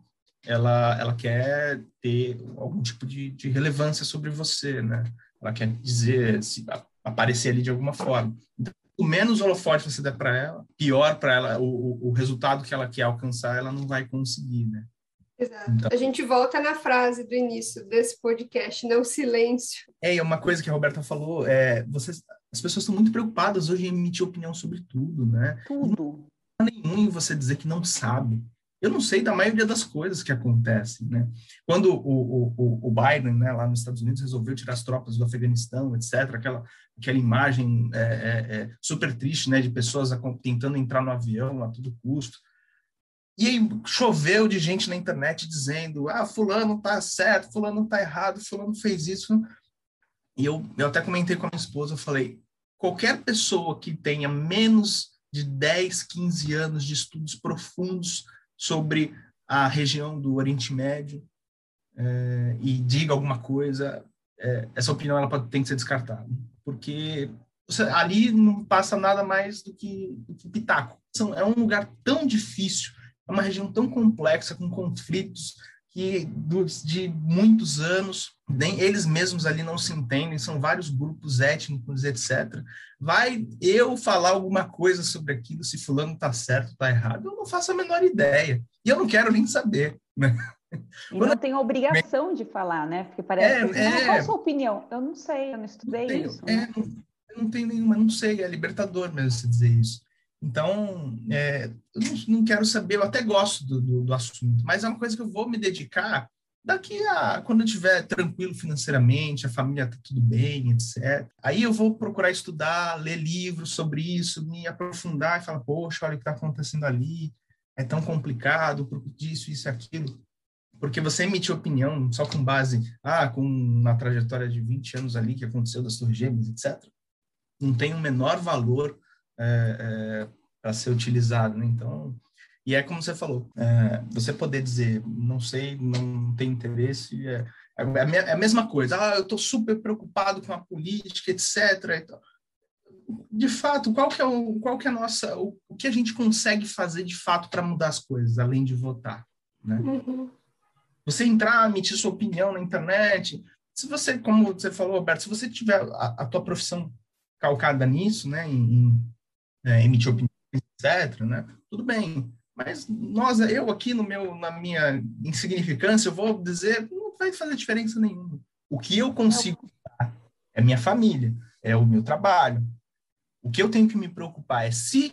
ela, ela quer ter algum tipo de, de relevância sobre você, né? Ela quer dizer, se, aparecer ali de alguma forma. Então, o menos holofote você der para ela, pior para ela, o, o resultado que ela quer alcançar, ela não vai conseguir, né?
Exato. Então, a gente volta na frase do início desse podcast, não silêncio.
É, uma coisa que a Roberta falou, é, vocês, as pessoas estão muito preocupadas hoje em emitir opinião sobre tudo, né?
Tudo.
Não nenhum você dizer que não sabe eu não sei da maioria das coisas que acontecem, né? Quando o, o, o Biden, né, lá nos Estados Unidos, resolveu tirar as tropas do Afeganistão, etc., aquela, aquela imagem é, é, é, super triste, né, de pessoas tentando entrar no avião a todo custo. E choveu de gente na internet dizendo, ah, fulano tá certo, fulano tá errado, fulano fez isso. E eu, eu até comentei com a minha esposa, eu falei, qualquer pessoa que tenha menos de 10, 15 anos de estudos profundos sobre a região do Oriente Médio é, e diga alguma coisa, é, essa opinião ela pode, tem que ser descartada, porque você, ali não passa nada mais do que, do que pitaco. São, é um lugar tão difícil, é uma região tão complexa, com conflitos que de muitos anos, nem eles mesmos ali não se entendem, são vários grupos étnicos, etc. Vai eu falar alguma coisa sobre aquilo, se fulano está certo, está errado, eu não faço a menor ideia. E eu não quero nem saber, né?
E não tem obrigação de falar, né? Porque parece é, que é... qual a sua opinião? Eu não sei, eu não estudei não tenho, isso.
É, né? não, eu não tenho nenhuma, não sei, é libertador mesmo se dizer isso. Então, é, eu não, não, quero saber, eu até gosto do, do, do, assunto, mas é uma coisa que eu vou me dedicar daqui a quando eu estiver tranquilo financeiramente, a família está tudo bem, etc. Aí eu vou procurar estudar, ler livros sobre isso, me aprofundar e falar, poxa, olha o que está acontecendo ali, é tão complicado, disso, isso e aquilo. Porque você emite opinião só com base, ah, com uma trajetória de 20 anos ali que aconteceu das Torres Gêmeas, etc. Não tem o menor valor é, é, para ser utilizado. Né? Então, e é como você falou, é, você poder dizer, não sei, não tem interesse, é, é, é a mesma coisa. Ah, eu estou super preocupado com a política, etc. De fato, qual que é o, qual que é a nossa, o, o que a gente consegue fazer de fato para mudar as coisas, além de votar, né? Uhum. Você entrar, emitir sua opinião na internet, se você, como você falou, Roberto, se você tiver a, a tua profissão calcada nisso, né, em, em é, emitir opiniões, etc., né? Tudo bem. Mas nós, eu aqui no meu, na minha insignificância, eu vou dizer, não vai fazer diferença nenhuma. O que eu consigo dar é minha família, é o meu trabalho. O que eu tenho que me preocupar é se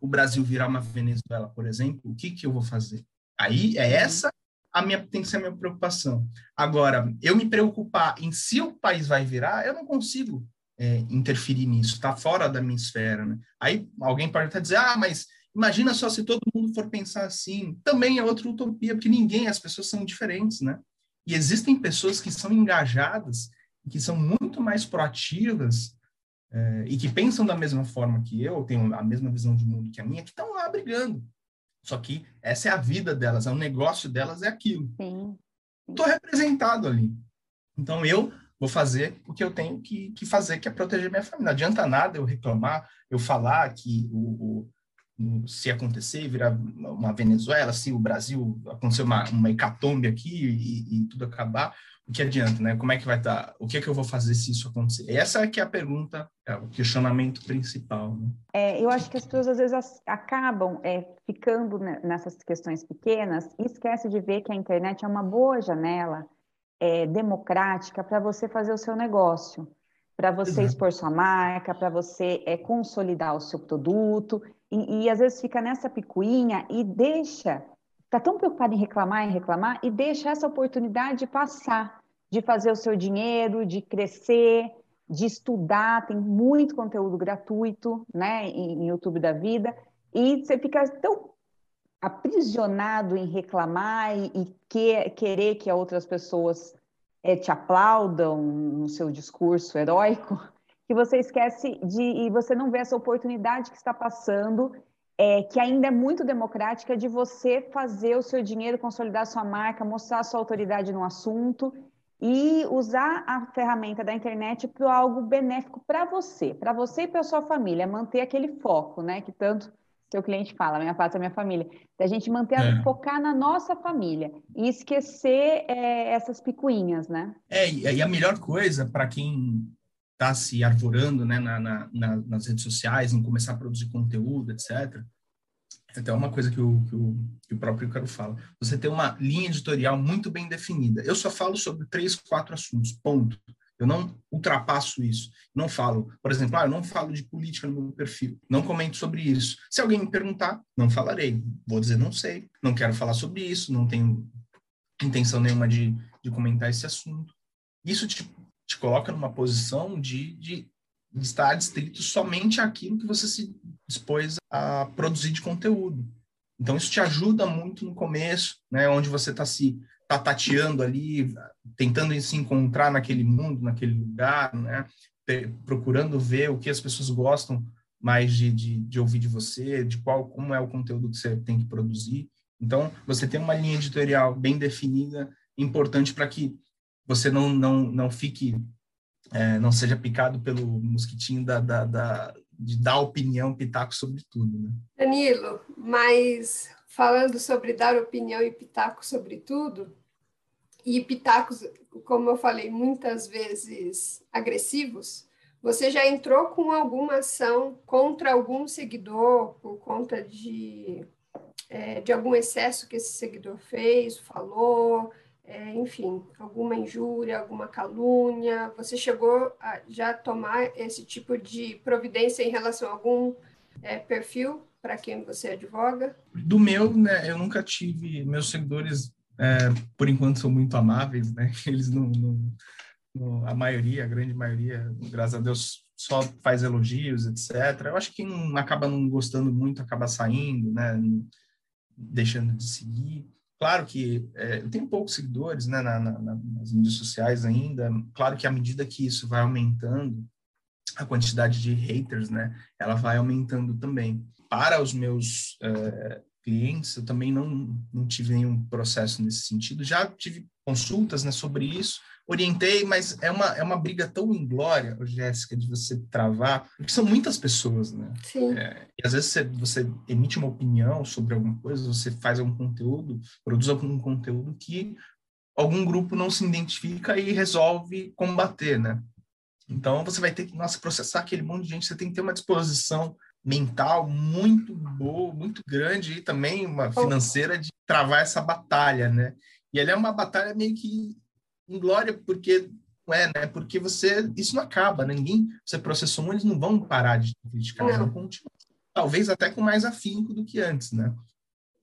o Brasil virar uma Venezuela, por exemplo, o que, que eu vou fazer? Aí é essa a minha tem que ser a minha preocupação. Agora, eu me preocupar em se o país vai virar, eu não consigo é, interferir nisso, está fora da minha esfera. Né? Aí alguém pode até dizer, ah, mas imagina só se todo mundo for pensar assim. Também é outra utopia, porque ninguém, as pessoas são diferentes, né? E existem pessoas que são engajadas, que são muito mais proativas é, e que pensam da mesma forma que eu, tenho a mesma visão de mundo que a minha, que estão lá brigando. Só que essa é a vida delas, é o negócio delas, é aquilo. Estou representado ali. Então eu vou fazer o que eu tenho que, que, fazer, que é proteger minha família. Não adianta nada eu reclamar, eu falar que o, o, se acontecer, virar uma Venezuela, se o Brasil acontecer uma, uma hecatombe aqui e, e tudo acabar, o que adianta, né? Como é que vai estar? Tá? O que é que eu vou fazer se isso acontecer? Essa é que é a pergunta, é o questionamento principal. Né?
É, eu acho que as pessoas às vezes acabam é, ficando nessas questões pequenas e esquecem de ver que a internet é uma boa janela é, democrática para você fazer o seu negócio, para você expor sua marca, para você é, consolidar o seu produto. E, e às vezes fica nessa picuinha e deixa está tão preocupado em reclamar, em reclamar, e deixa essa oportunidade passar de fazer o seu dinheiro, de crescer, de estudar, tem muito conteúdo gratuito, né, em, YouTube da vida, e você fica tão aprisionado em reclamar e, e que, querer que outras pessoas é, te aplaudam no seu discurso heróico, <laughs> que você esquece de e você não vê essa oportunidade que está passando, é, que ainda é muito democrática de você fazer o seu dinheiro, consolidar sua marca, mostrar sua autoridade no assunto e usar a ferramenta da internet para algo benéfico para você, para você e para sua família, manter aquele foco, né? Que tanto seu cliente fala, minha pátria, minha família, da gente manter, é. focar na nossa família e esquecer é, essas picuinhas, né?
É, e a melhor coisa para quem está se arvorando né, na, na, na, nas redes sociais, em começar a produzir conteúdo, etc., até uma coisa que o, que o, que o próprio Caro fala. Você tem uma linha editorial muito bem definida. Eu só falo sobre três, quatro assuntos, ponto. Eu não ultrapasso isso. Não falo, por exemplo, ah, eu não falo de política no meu perfil. Não comento sobre isso. Se alguém me perguntar, não falarei. Vou dizer, não sei. Não quero falar sobre isso. Não tenho intenção nenhuma de, de comentar esse assunto. Isso te, te coloca numa posição de, de estar distrito somente àquilo que você se dispôs a produzir de conteúdo. Então, isso te ajuda muito no começo, né, onde você está se tá tateando ali, tentando se encontrar naquele mundo, naquele lugar, né, procurando ver o que as pessoas gostam mais de, de, de ouvir de você, de qual como é o conteúdo que você tem que produzir. Então, você tem uma linha editorial bem definida, importante para que você não, não, não fique é, não seja picado pelo mosquitinho da, da, da, de dar opinião, pitaco sobre tudo. Né?
Danilo, mas falando sobre dar opinião e pitaco sobre tudo, e pitacos, como eu falei, muitas vezes agressivos, você já entrou com alguma ação contra algum seguidor por conta de, é, de algum excesso que esse seguidor fez, falou, é, enfim, alguma injúria, alguma calúnia? Você chegou a já tomar esse tipo de providência em relação a algum é, perfil para quem você advoga?
Do meu, né, eu nunca tive. Meus seguidores, é, por enquanto, são muito amáveis, né? <laughs> Eles não, não, não, A maioria, a grande maioria, graças a Deus, só faz elogios, etc. Eu acho que quem acaba não gostando muito acaba saindo, né? Deixando de seguir. Claro que é, eu tenho poucos seguidores né, na, na, nas mídias sociais ainda. Claro que à medida que isso vai aumentando, a quantidade de haters, né, ela vai aumentando também. Para os meus é, clientes, eu também não, não tive nenhum processo nesse sentido. Já tive consultas né, sobre isso, orientei, mas é uma, é uma briga tão inglória, Jéssica, de você travar, porque são muitas pessoas, né?
Sim.
É, e às vezes você, você, emite uma opinião sobre alguma coisa, você faz algum conteúdo, produz algum conteúdo que algum grupo não se identifica e resolve combater, né? Então você vai ter que, nossa, processar aquele monte de gente, você tem que ter uma disposição mental muito boa, muito grande e também uma financeira de travar essa batalha, né? E ela é uma batalha meio que inglória porque é, né? Porque você isso não acaba, né? ninguém você processou eles não vão parar de criticar, eles vão continuar, talvez até com mais afinco do que antes, né?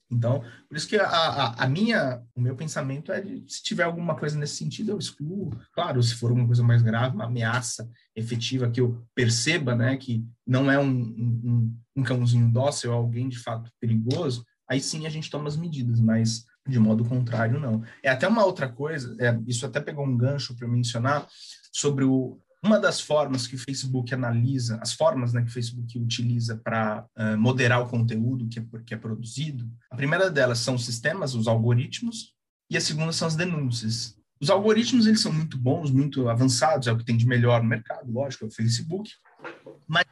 Então, por isso que a, a, a, minha, o meu pensamento é de, se tiver alguma coisa nesse sentido, eu excluo. Claro, se for alguma coisa mais grave, uma ameaça efetiva que eu perceba, né, que não é um, um, um cãozinho dócil, alguém de fato perigoso, aí sim a gente toma as medidas, mas de modo contrário, não. É até uma outra coisa, é, isso até pegou um gancho para mencionar sobre o, uma das formas que o Facebook analisa, as formas né, que o Facebook utiliza para uh, moderar o conteúdo que é, que é produzido, a primeira delas são os sistemas, os algoritmos, e a segunda são as denúncias. Os algoritmos eles são muito bons, muito avançados, é o que tem de melhor no mercado, lógico, é o Facebook, mas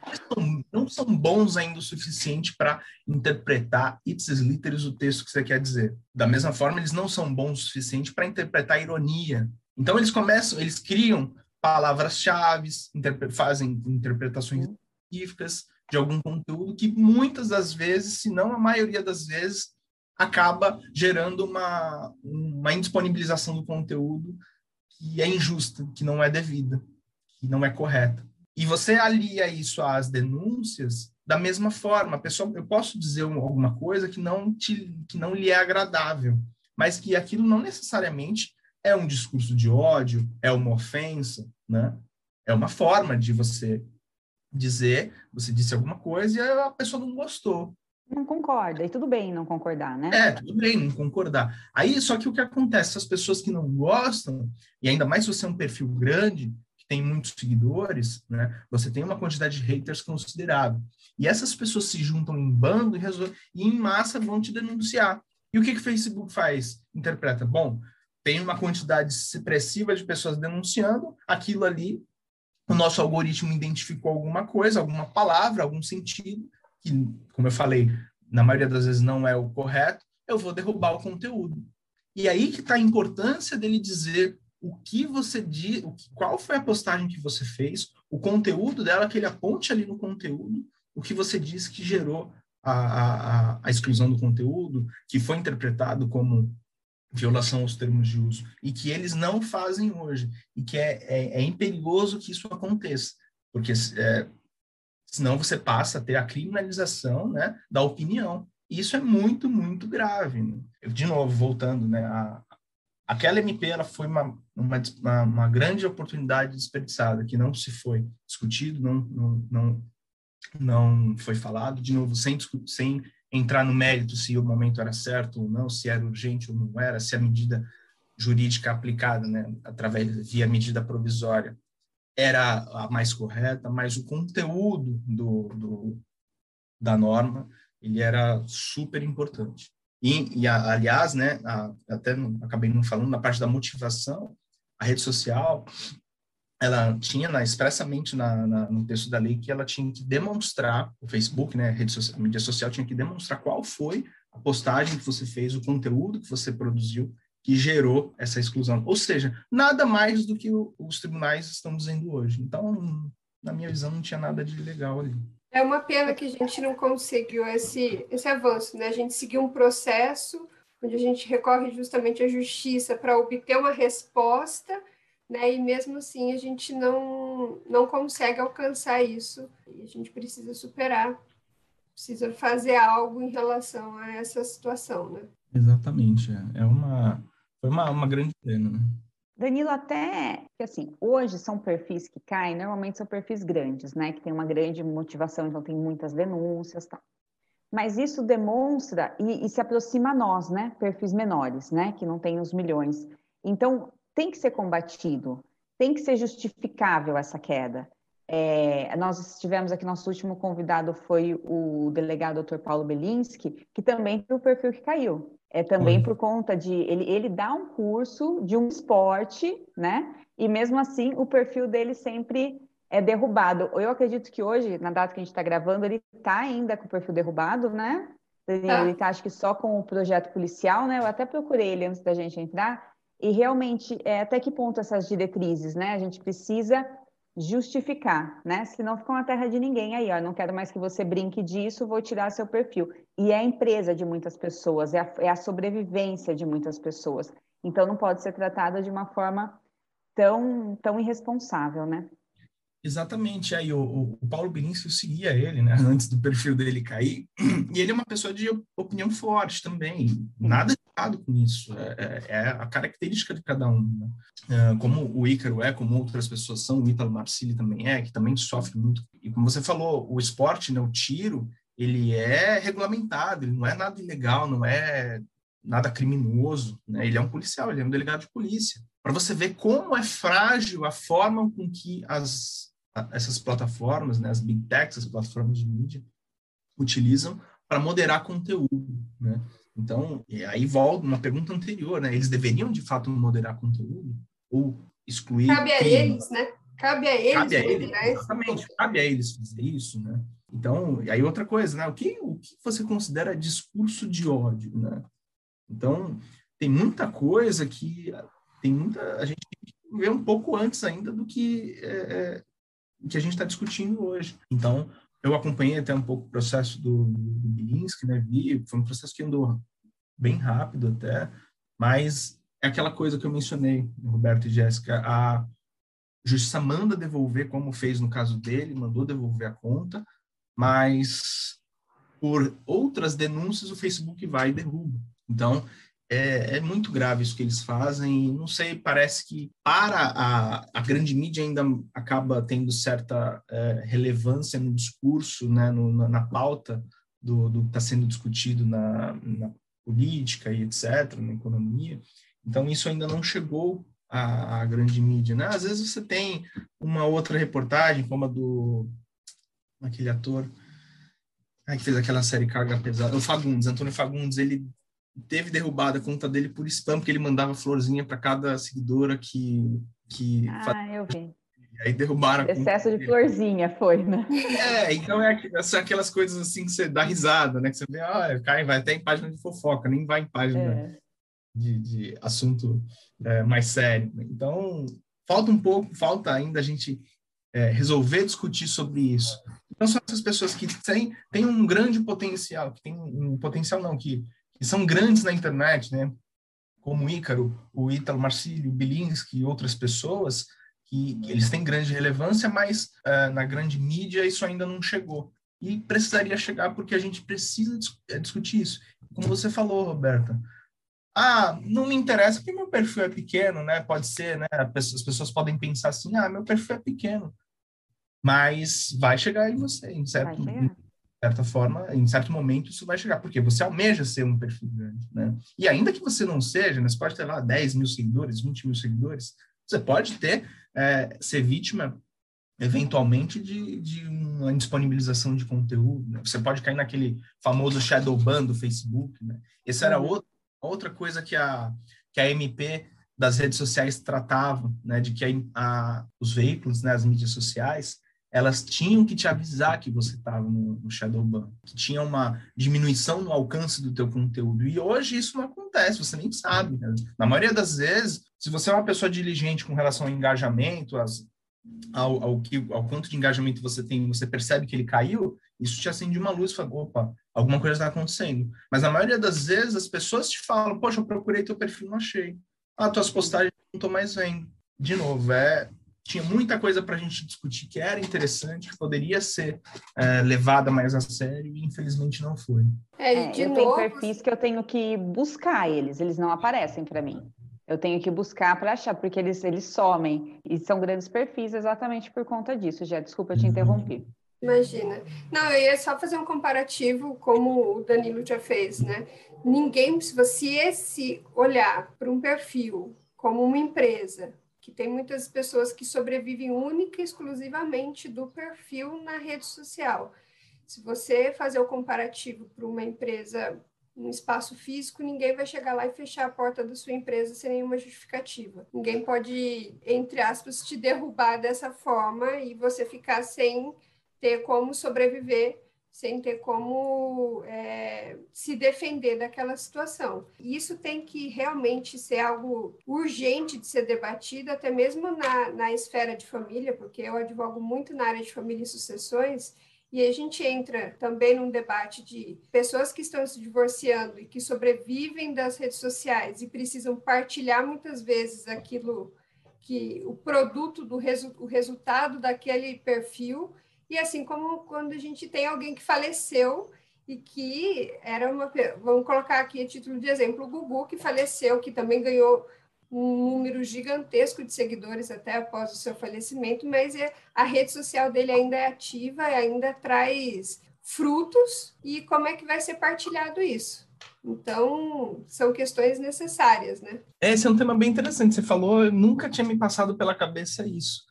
não são bons ainda o suficiente para interpretar ipsis literis o texto que você quer dizer. Da mesma forma, eles não são bons o suficiente para interpretar ironia. Então eles começam, eles criam palavras-chave, interpre fazem interpretações uhum. específicas de algum conteúdo que muitas das vezes, se não a maioria das vezes, acaba gerando uma, uma indisponibilização do conteúdo que é injusta, que não é devida, que não é correta. E você alia isso às denúncias da mesma forma. A pessoa, eu posso dizer alguma coisa que não, te, que não lhe é agradável, mas que aquilo não necessariamente é um discurso de ódio, é uma ofensa, né? É uma forma de você dizer, você disse alguma coisa e a pessoa não gostou.
Não concorda, e tudo bem não concordar, né?
É, tudo bem não concordar. Aí, só que o que acontece, as pessoas que não gostam, e ainda mais se você é um perfil grande, que tem muitos seguidores, né? Você tem uma quantidade de haters considerável. E essas pessoas se juntam em bando e, e em massa vão te denunciar. E o que, que o Facebook faz? Interpreta, bom, tem uma quantidade expressiva de pessoas denunciando, aquilo ali, o nosso algoritmo identificou alguma coisa, alguma palavra, algum sentido, que, como eu falei, na maioria das vezes não é o correto, eu vou derrubar o conteúdo. E aí que está a importância dele dizer o que você diz, qual foi a postagem que você fez, o conteúdo dela, que ele aponte ali no conteúdo, o que você disse que gerou a, a, a exclusão do conteúdo, que foi interpretado como violação aos termos de uso, e que eles não fazem hoje, e que é, é, é imperigoso que isso aconteça, porque é, senão você passa a ter a criminalização né, da opinião. E isso é muito, muito grave. Né? Eu, de novo, voltando, né, a, aquela MP ela foi uma, uma, uma, grande oportunidade desperdiçada, que não se foi discutido, não, não, não, não foi falado, de novo, sem, sem entrar no mérito se o momento era certo ou não, se era urgente ou não era, se a medida jurídica aplicada, né, através via medida provisória, era a mais correta, mas o conteúdo do, do da norma ele era super importante. E, e aliás, né, a, até não, acabei não falando na parte da motivação, a rede social ela tinha na, expressamente na, na, no texto da lei que ela tinha que demonstrar, o Facebook, né, a, rede social, a mídia social tinha que demonstrar qual foi a postagem que você fez, o conteúdo que você produziu que gerou essa exclusão. Ou seja, nada mais do que o, os tribunais estão dizendo hoje. Então, na minha visão, não tinha nada de legal ali.
É uma pena que a gente não conseguiu esse, esse avanço, né? A gente seguiu um processo onde a gente recorre justamente à justiça para obter uma resposta né? E mesmo assim a gente não, não consegue alcançar isso e a gente precisa superar, precisa fazer algo em relação a essa situação, né?
Exatamente, é, é uma foi uma, uma grande pena. Né?
Danilo, até que assim, hoje são perfis que caem, normalmente são perfis grandes, né? Que tem uma grande motivação, então tem muitas denúncias, tal. Mas isso demonstra e, e se aproxima a nós, né? Perfis menores, né? Que não tem os milhões. Então, tem que ser combatido, tem que ser justificável essa queda. É, nós estivemos aqui, nosso último convidado foi o delegado Dr. Paulo Belinski, que também foi o perfil que caiu. É também por conta de ele, ele dá um curso de um esporte, né? E mesmo assim o perfil dele sempre é derrubado. Eu acredito que hoje, na data que a gente está gravando, ele está ainda com o perfil derrubado, né? Ele está, acho que só com o projeto policial, né? Eu até procurei ele antes da gente entrar, e realmente, é, até que ponto essas diretrizes, né? A gente precisa justificar, né? Senão fica uma terra de ninguém aí, ó. Não quero mais que você brinque disso, vou tirar seu perfil. E é a empresa de muitas pessoas, é a, é a sobrevivência de muitas pessoas. Então não pode ser tratada de uma forma tão, tão irresponsável, né?
Exatamente. Aí o, o Paulo eu seguia ele, né, <laughs> antes do perfil dele cair, <clears throat> e ele é uma pessoa de opinião forte também. Nada errado com isso. É, é, é a característica de cada um. Né? É, como o Ícaro é, como outras pessoas são, o Ítalo Marcilli também é, que também sofre muito. E como você falou, o esporte, né, o tiro, ele é regulamentado, ele não é nada ilegal, não é nada criminoso, né? Ele é um policial, ele é um delegado de polícia. Para você ver como é frágil a forma com que as essas plataformas, né, as big techs, as plataformas de mídia, utilizam para moderar conteúdo, né? Então, aí volta uma pergunta anterior, né? Eles deveriam de fato moderar conteúdo ou excluir?
Cabe a eles, né? Cabe a eles.
Cabe a eles, exatamente. Cabe a eles fazer isso, né? Então, e aí outra coisa, né? O que, o que você considera discurso de ódio, né? Então, tem muita coisa que tem muita a gente vê um pouco antes ainda do que é, é que a gente está discutindo hoje. Então, eu acompanhei até um pouco o processo do, do Bilinski, né? Vi, foi um processo que andou bem rápido até, mas é aquela coisa que eu mencionei, Roberto e Jéssica, a justiça manda devolver, como fez no caso dele, mandou devolver a conta, mas por outras denúncias o Facebook vai e derruba. Então, é, é, muito grave isso que eles fazem. Não sei, parece que para a, a grande mídia ainda acaba tendo certa é, relevância no discurso, né, no, na, na, pauta do, do que está sendo discutido na, na, política e etc., na economia. Então, isso ainda não chegou à, à grande mídia. Né? Às vezes você tem uma outra reportagem, como a do aquele ator que fez aquela série Carga Pesada, o Fagundes, Antônio Fagundes, ele teve derrubada a conta dele por spam, porque ele mandava florzinha para cada seguidora que. que
ah, eu vi.
E aí derrubaram
Excesso de florzinha foi, né?
É, então é, são aquelas coisas assim que você dá risada, né? Que você vê, ah, cai, vai até em página de fofoca, nem vai em página é. de, de assunto é, mais sério. Então, falta um pouco, falta ainda a gente é, resolver discutir sobre isso. Então, são essas pessoas que têm, têm um grande potencial, que tem um potencial não, que que são grandes na internet, né? Como o Ícaro, o Ítalo Marcílio, o Bilinski e outras pessoas, que, que eles têm grande relevância, mas uh, na grande mídia isso ainda não chegou. E precisaria chegar porque a gente precisa dis eh, discutir isso. Como você falou, Roberta, ah, não me interessa porque meu perfil é pequeno, né? Pode ser, né? As pessoas podem pensar assim, ah, meu perfil é pequeno. Mas vai chegar em você, em certo, certa forma, em certo momento, isso vai chegar, porque você almeja ser um perfil grande, né? E ainda que você não seja, né, você pode ter lá 10 mil seguidores, 20 mil seguidores, você pode ter, é, ser vítima, eventualmente, de, de uma disponibilização de conteúdo, né? Você pode cair naquele famoso shadow ban do Facebook, né? Essa era uhum. outra, outra coisa que a, que a MP das redes sociais tratava, né? De que a, a, os veículos, né, as mídias sociais, elas tinham que te avisar que você estava no, no Shadowban, que tinha uma diminuição no alcance do teu conteúdo. E hoje isso não acontece, você nem sabe. Né? Na maioria das vezes, se você é uma pessoa diligente com relação ao engajamento, as, ao, ao, que, ao quanto de engajamento você tem, você percebe que ele caiu, isso te acende uma luz e fala, opa, alguma coisa está acontecendo. Mas na maioria das vezes, as pessoas te falam, poxa, eu procurei teu perfil, não achei. Ah, tuas postagens não estou mais vendo. De novo, é tinha muita coisa para a gente discutir que era interessante, que poderia ser é, levada mais a sério e infelizmente não foi.
É, é eu novo... tenho perfis que eu tenho que buscar eles, eles não aparecem para mim. Eu tenho que buscar para achar, porque eles, eles somem. E são grandes perfis exatamente por conta disso. Já, desculpa te uhum. interromper.
Imagina. Não, eu ia só fazer um comparativo, como o Danilo já fez, né? Ninguém, se você esse olhar para um perfil como uma empresa, que tem muitas pessoas que sobrevivem única e exclusivamente do perfil na rede social. Se você fazer o comparativo para uma empresa, um espaço físico, ninguém vai chegar lá e fechar a porta da sua empresa sem nenhuma justificativa. Ninguém pode, entre aspas, te derrubar dessa forma e você ficar sem ter como sobreviver sem ter como é, se defender daquela situação. Isso tem que realmente ser algo urgente de ser debatido, até mesmo na, na esfera de família, porque eu advogo muito na área de família e sucessões, e a gente entra também num debate de pessoas que estão se divorciando e que sobrevivem das redes sociais e precisam partilhar muitas vezes aquilo que o produto do resu o resultado daquele perfil e assim como quando a gente tem alguém que faleceu e que era uma vamos colocar aqui a título de exemplo o Gugu que faleceu que também ganhou um número gigantesco de seguidores até após o seu falecimento, mas é, a rede social dele ainda é ativa, ainda traz frutos e como é que vai ser partilhado isso? Então, são questões necessárias, né?
Esse é um tema bem interessante. Você falou, nunca tinha me passado pela cabeça isso.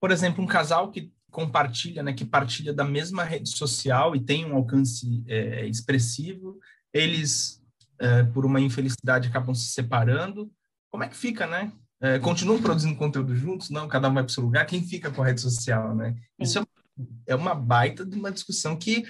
Por exemplo, um casal que compartilha, né, que partilha da mesma rede social e tem um alcance é, expressivo, eles, é, por uma infelicidade, acabam se separando como é que fica, né? É, continuam produzindo conteúdo juntos? Não, cada um vai para o seu lugar. Quem fica com a rede social, né? Sim. Isso é, é uma baita de uma discussão que,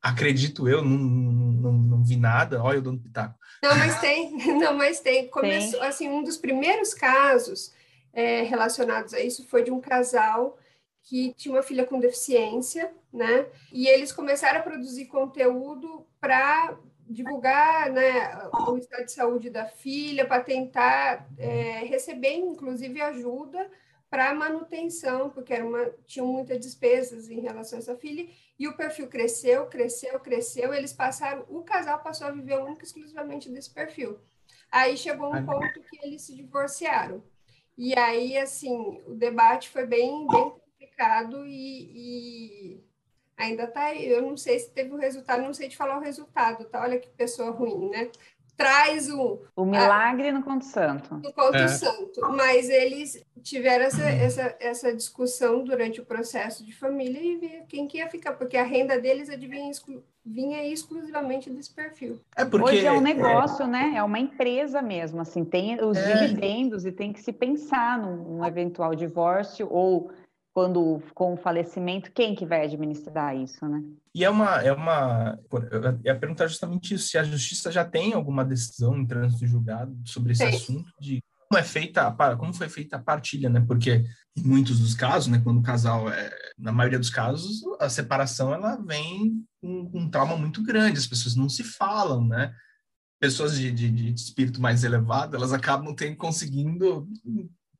acredito eu, não, não, não vi nada. Olha, eu dando pitaco.
Não, mas tem. <laughs> Não, mas tem. Começou, tem. assim, um dos primeiros casos é, relacionados a isso foi de um casal que tinha uma filha com deficiência, né? E eles começaram a produzir conteúdo para divulgar né, o estado de saúde da filha, para tentar é, receber, inclusive, ajuda para manutenção, porque era uma, tinham muitas despesas em relação a essa filha, e o perfil cresceu, cresceu, cresceu, eles passaram, o casal passou a viver único exclusivamente desse perfil. Aí chegou um ponto que eles se divorciaram. E aí, assim, o debate foi bem, bem complicado e, e ainda está aí. Eu não sei se teve o resultado, não sei te falar o resultado, tá? Olha que pessoa ruim, né? Traz um.
O milagre a, no Conto Santo.
No Conto é. Santo. Mas eles tiveram essa, essa, essa discussão durante o processo de família e ver quem que ia ficar, porque a renda deles adivinha, exclu, vinha exclusivamente desse perfil.
É porque, Hoje é um negócio, é... né? É uma empresa mesmo, assim, tem os é... dividendos e tem que se pensar num, num eventual divórcio ou quando com o falecimento, quem que vai administrar isso, né?
E é uma, é uma, eu ia perguntar justamente isso, se a justiça já tem alguma decisão em trânsito julgado sobre esse assunto de como é feita, a, como foi feita a partilha, né? Porque em muitos dos casos, né, quando o casal é, na maioria dos casos, a separação ela vem com um trauma muito grande, as pessoas não se falam, né? Pessoas de, de, de espírito mais elevado, elas acabam tem, conseguindo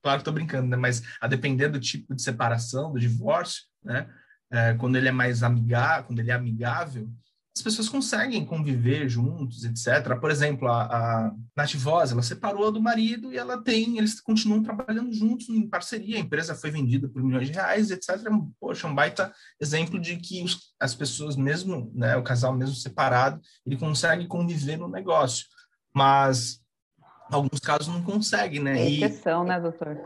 claro que estou brincando, né? Mas a depender do tipo de separação, do divórcio, né? É, quando ele é mais amigável, quando ele é amigável, as pessoas conseguem conviver juntos, etc. Por exemplo, a, a Nath Voz, ela separou do marido e ela tem, eles continuam trabalhando juntos em parceria. A empresa foi vendida por milhões de reais, etc. Poxa, um baita exemplo de que as pessoas, mesmo, né, o casal mesmo separado, ele consegue conviver no negócio. Mas alguns casos não consegue, né?
É exceção, e, né, doutor?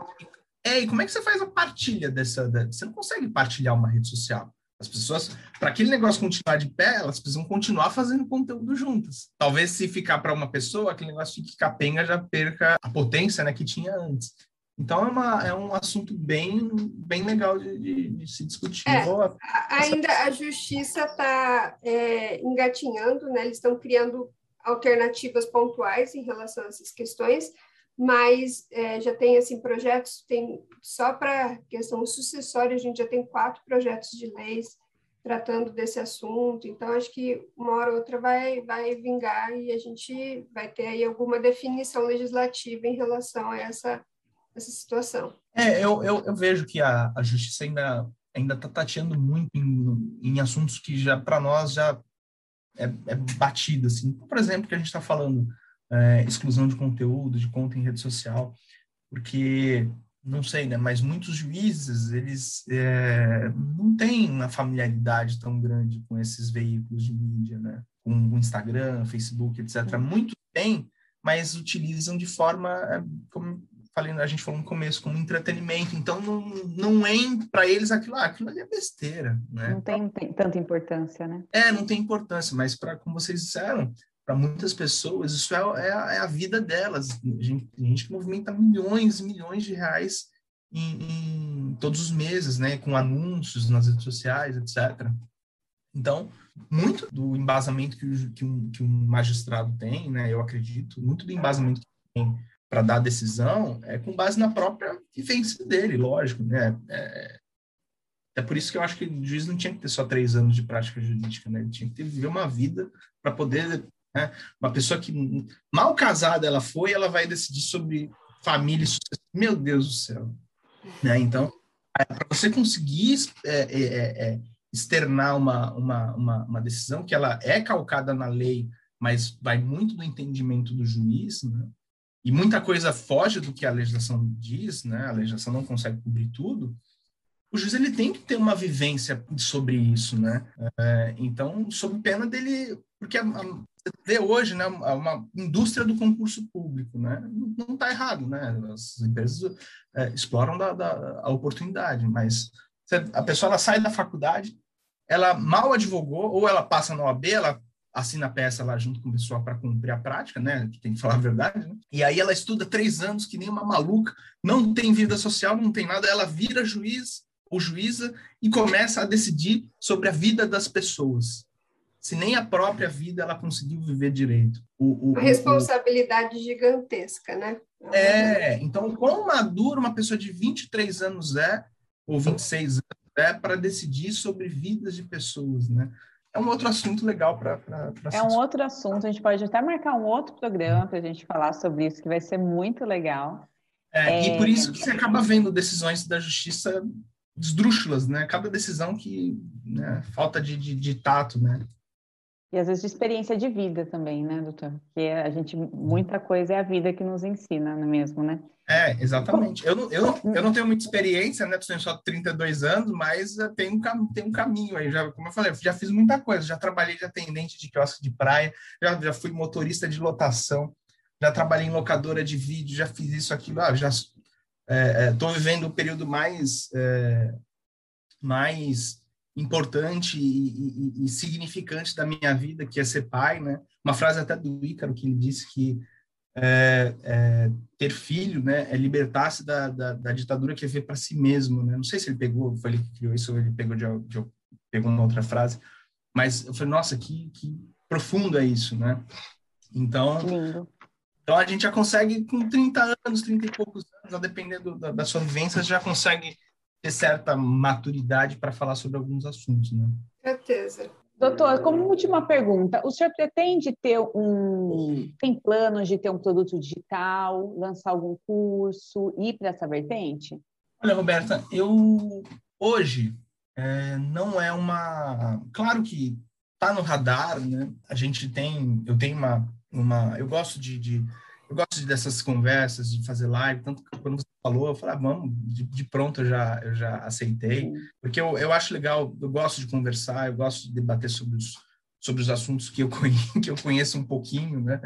É, e como é que você faz a partilha dessa... Da, você não consegue partilhar uma rede social. As pessoas, para aquele negócio continuar de pé, elas precisam continuar fazendo conteúdo juntas. Talvez se ficar para uma pessoa, aquele negócio fique capenga, já perca a potência né, que tinha antes. Então é, uma, é um assunto bem, bem legal de, de, de se discutir.
É, ainda a justiça está é, engatinhando, né? eles estão criando alternativas pontuais em relação a essas questões, mas é, já tem assim projetos, tem só para questão sucessória a gente já tem quatro projetos de leis tratando desse assunto. Então acho que uma hora ou outra vai vai vingar e a gente vai ter aí alguma definição legislativa em relação a essa essa situação.
É, eu, eu, eu vejo que a, a justiça ainda ainda está tateando muito em, em assuntos que já para nós já é, é batida, assim. Por exemplo, que a gente está falando é, exclusão de conteúdo, de conta em rede social, porque não sei, né? Mas muitos juízes eles é, não têm uma familiaridade tão grande com esses veículos de mídia, né? Com o Instagram, Facebook, etc. Muitos têm, mas utilizam de forma, é, como falei, a gente falou no começo, como entretenimento. Então, não, não é para eles aquilo, ah, aquilo ali é besteira. Né?
Não tem, tem tanta importância, né?
É, não tem importância, mas para, como vocês disseram, para muitas pessoas, isso é, é, a, é, a, vida delas. A gente, a gente movimenta milhões e milhões de reais em, em, todos os meses, né? Com anúncios nas redes sociais, etc. Então, muito do embasamento que, o, que, um, que um magistrado tem, né? Eu acredito, muito do embasamento que tem para dar decisão é com base na própria vivência dele, lógico, né? É, é por isso que eu acho que o juiz não tinha que ter só três anos de prática jurídica, né? Ele tinha que ter, viver uma vida para poder, né? Uma pessoa que mal casada ela foi, ela vai decidir sobre família, meu Deus do céu. Né? Então, é, para você conseguir é, é, é, é, externar uma, uma, uma, uma, decisão que ela é calcada na lei, mas vai muito do entendimento do juiz, né? E muita coisa foge do que a legislação diz, né? a legislação não consegue cobrir tudo, o juiz ele tem que ter uma vivência sobre isso, né? É, então, sob pena dele, porque a, a, vê hoje, né, uma indústria do concurso público, né? Não está errado, né? As empresas é, exploram da, da, a oportunidade, mas a pessoa ela sai da faculdade, ela mal advogou ou ela passa na OAB, ela assina a peça lá junto com o pessoal para cumprir a prática, né? Tem que falar a verdade, né? E aí ela estuda três anos que nem uma maluca, não tem vida social, não tem nada, ela vira juiz ou juíza e começa a decidir sobre a vida das pessoas. Se nem a própria vida ela conseguiu viver direito.
O, o, uma responsabilidade o... gigantesca, né?
É, então, quão madura uma pessoa de 23 anos é, ou 26 anos é, para decidir sobre vidas de pessoas, né? É um outro assunto legal para.
É um outro assunto, a gente pode até marcar um outro programa para a gente falar sobre isso, que vai ser muito legal.
É, é... E por isso que você acaba vendo decisões da justiça esdrúxulas, né? Cada decisão que né, falta de, de, de, tato, né?
E às vezes de experiência de vida também, né, doutor? Porque a gente, muita coisa é a vida que nos ensina, não é mesmo, né?
É, exatamente. Eu não, eu, eu não tenho muita experiência, né? Tenho só 32 anos, mas tem um, tem um caminho aí. Já, como eu falei, já fiz muita coisa. Já trabalhei de atendente de quiosque de praia, já, já fui motorista de lotação, já trabalhei em locadora de vídeo, já fiz isso, aquilo. Ah, já estou é, é, vivendo o período mais, é, mais importante e, e, e, significante da minha vida, que é ser pai, né? Uma frase até do Ícaro que ele disse que é, é, ter filho, né, é libertar-se da, da, da, ditadura que é ver para si mesmo, né? Não sei se ele pegou, foi ele que criou isso ou ele pegou de, de, pegou uma outra frase, mas eu falei, nossa, que, que profundo é isso, né? Então, Lindo. Então a gente já consegue, com 30 anos, 30 e poucos anos, a depender do, da, da sua vivência, já consegue ter certa maturidade para falar sobre alguns assuntos, né?
Certeza.
Doutor, como última pergunta, o senhor pretende ter um. tem planos de ter um produto digital, lançar algum curso, ir para essa vertente?
Olha, Roberta, eu hoje é, não é uma. Claro que está no radar, né? A gente tem, eu tenho uma uma. Eu gosto de, de eu gosto dessas conversas, de fazer live, tanto que quando você falou, eu falei, ah, vamos, de, de, pronto eu já, eu já aceitei, porque eu, eu acho legal, eu gosto de conversar, eu gosto de debater sobre os, sobre os assuntos que eu, conheço, <laughs> que eu conheço um pouquinho, né?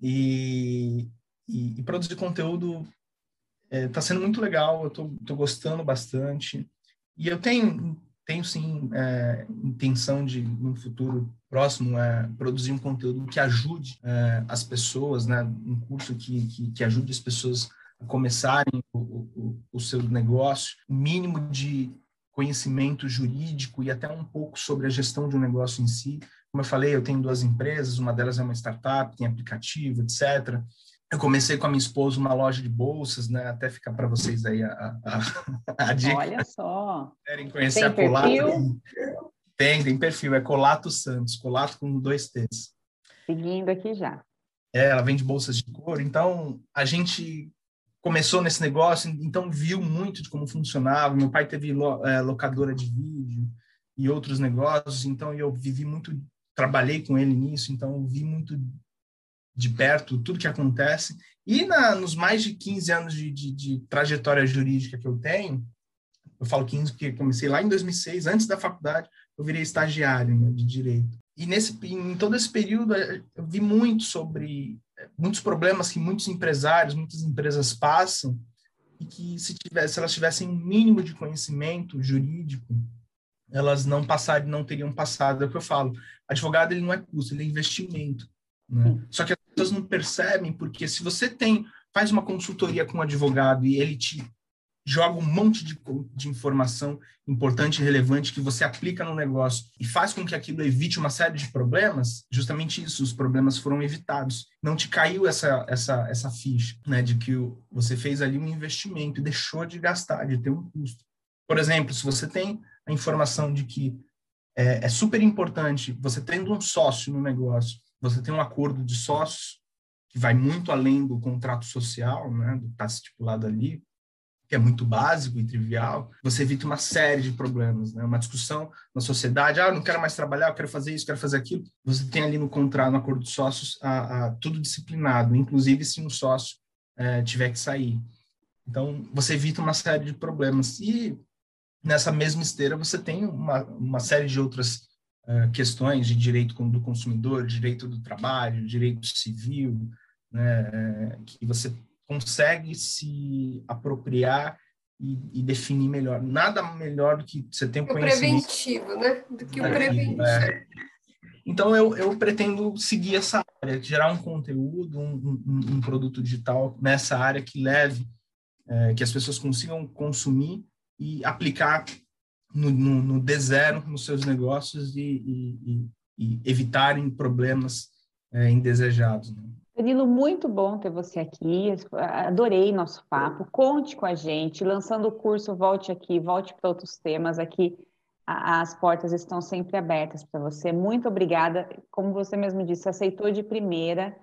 E, e, e produzir conteúdo está é, tá sendo muito legal, eu estou gostando bastante. E eu tenho tenho sim é, intenção de, no futuro próximo, é, produzir um conteúdo que ajude é, as pessoas, né, um curso que, que, que, ajude as pessoas a começarem o, o, o seu negócio, o mínimo de conhecimento jurídico e até um pouco sobre a gestão de um negócio em si. Como eu falei, eu tenho duas empresas, uma delas é uma startup, tem aplicativo, etc. Eu comecei com a minha esposa uma loja de bolsas, né? Até ficar para vocês aí a, a, a, dica.
Olha só.
Querem conhecer tem a Colato? Perfil? Tem, tem perfil. É Colato Santos, Colato com dois T's.
Seguindo aqui já.
É, ela vende bolsas de couro. Então, a gente começou nesse negócio, então viu muito de como funcionava. Meu pai teve é, locadora de vídeo e outros negócios, então eu vivi muito, trabalhei com ele nisso, então vi muito de perto tudo que acontece. E na, nos mais de 15 anos de, de, de, trajetória jurídica que eu tenho, eu falo 15 porque comecei lá em 2006, antes da faculdade, eu virei estagiário né, de direito. E nesse, em todo esse período, eh, eu vi muito sobre eh, muitos problemas que muitos empresários, muitas empresas passam, e que se, tivesse, se elas tivessem um mínimo de conhecimento jurídico, elas não passariam, não teriam passado. É o que eu falo. Advogado ele não é custo, ele é investimento. Né? Só que as pessoas não percebem, porque se você tem faz uma consultoria com um advogado e ele te joga um monte de, de informação importante e relevante que você aplica no negócio e faz com que aquilo evite uma série de problemas, justamente isso, os problemas foram evitados. Não te caiu essa, essa, essa ficha, né, de que você fez ali um investimento e deixou de gastar, de ter um custo. Por exemplo, se você tem a informação de que é, é super importante, você tendo um sócio no negócio, você tem um acordo de sócios, que vai muito além do contrato social, né, do que está estipulado ali, que é muito básico e trivial, você evita uma série de problemas, né? Uma discussão na sociedade, ah, não quero mais trabalhar, eu quero fazer isso, quero fazer aquilo. Você tem ali no contrato, no acordo de sócios, a, a, tudo disciplinado, inclusive se um sócio é, tiver que sair. Então, você evita uma série de problemas. E nessa mesma esteira, você tem uma, uma série de outras uh, questões de direito do consumidor, direito do trabalho, direito civil, né, que você consegue se apropriar e, e, definir melhor. Nada melhor do que você ter um
o conhecimento. preventivo, né? Do que o é, preventivo. É.
Então, eu, eu pretendo seguir essa área, gerar um conteúdo, um, um, um produto digital nessa área que leve, é, que as pessoas consigam consumir e aplicar no, no, no D0 nos seus negócios e, e, e evitarem problemas é, indesejados. Né?
Danilo, muito bom ter você aqui. Adorei nosso papo. Conte com a gente. Lançando o curso, volte aqui, volte para outros temas. Aqui as portas estão sempre abertas para você. Muito obrigada. Como você mesmo disse, aceitou de primeira.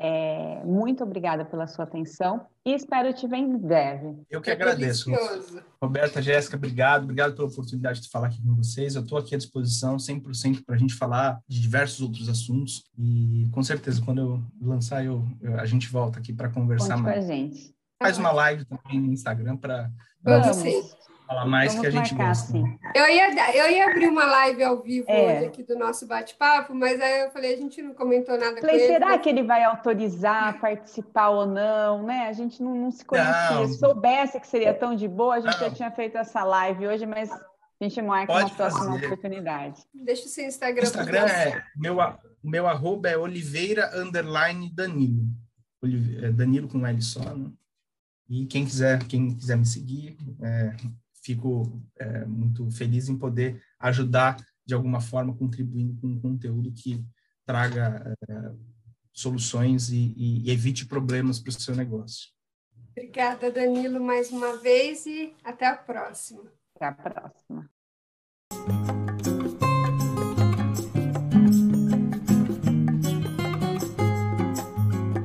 É, muito obrigada pela sua atenção e espero te ver em breve.
Eu que é agradeço. Delicioso. Roberta, Jéssica, obrigado. Obrigado pela oportunidade de falar aqui com vocês. Eu estou aqui à disposição 100% para a gente falar de diversos outros assuntos e com certeza quando eu lançar eu, eu a gente volta aqui para conversar
Conte
mais.
Com a gente.
Faz uma live também no Instagram para falar mais
Vamos
que a gente
marcar,
gosta.
Sim.
Eu ia, eu ia abrir uma live ao vivo é. hoje aqui do nosso bate-papo, mas aí eu falei, a gente não comentou nada
falei,
com ele.
Será mas... que ele vai autorizar participar ou não, né? A gente não, não se conhecia. Não. Se soubesse que seria tão de boa, a gente não. já tinha feito essa live hoje, mas a gente marca
Pode
uma próxima
fazer.
oportunidade.
Deixa o seu Instagram.
O Instagram é meu, meu arroba é Oliveira underline Danilo. É Danilo com L só, né? E quem quiser, quem quiser me seguir, é, fico é, muito feliz em poder ajudar de alguma forma, contribuindo com um conteúdo que traga é, soluções e, e, e evite problemas para o seu negócio.
Obrigada, Danilo, mais uma vez e até a próxima.
Até a próxima.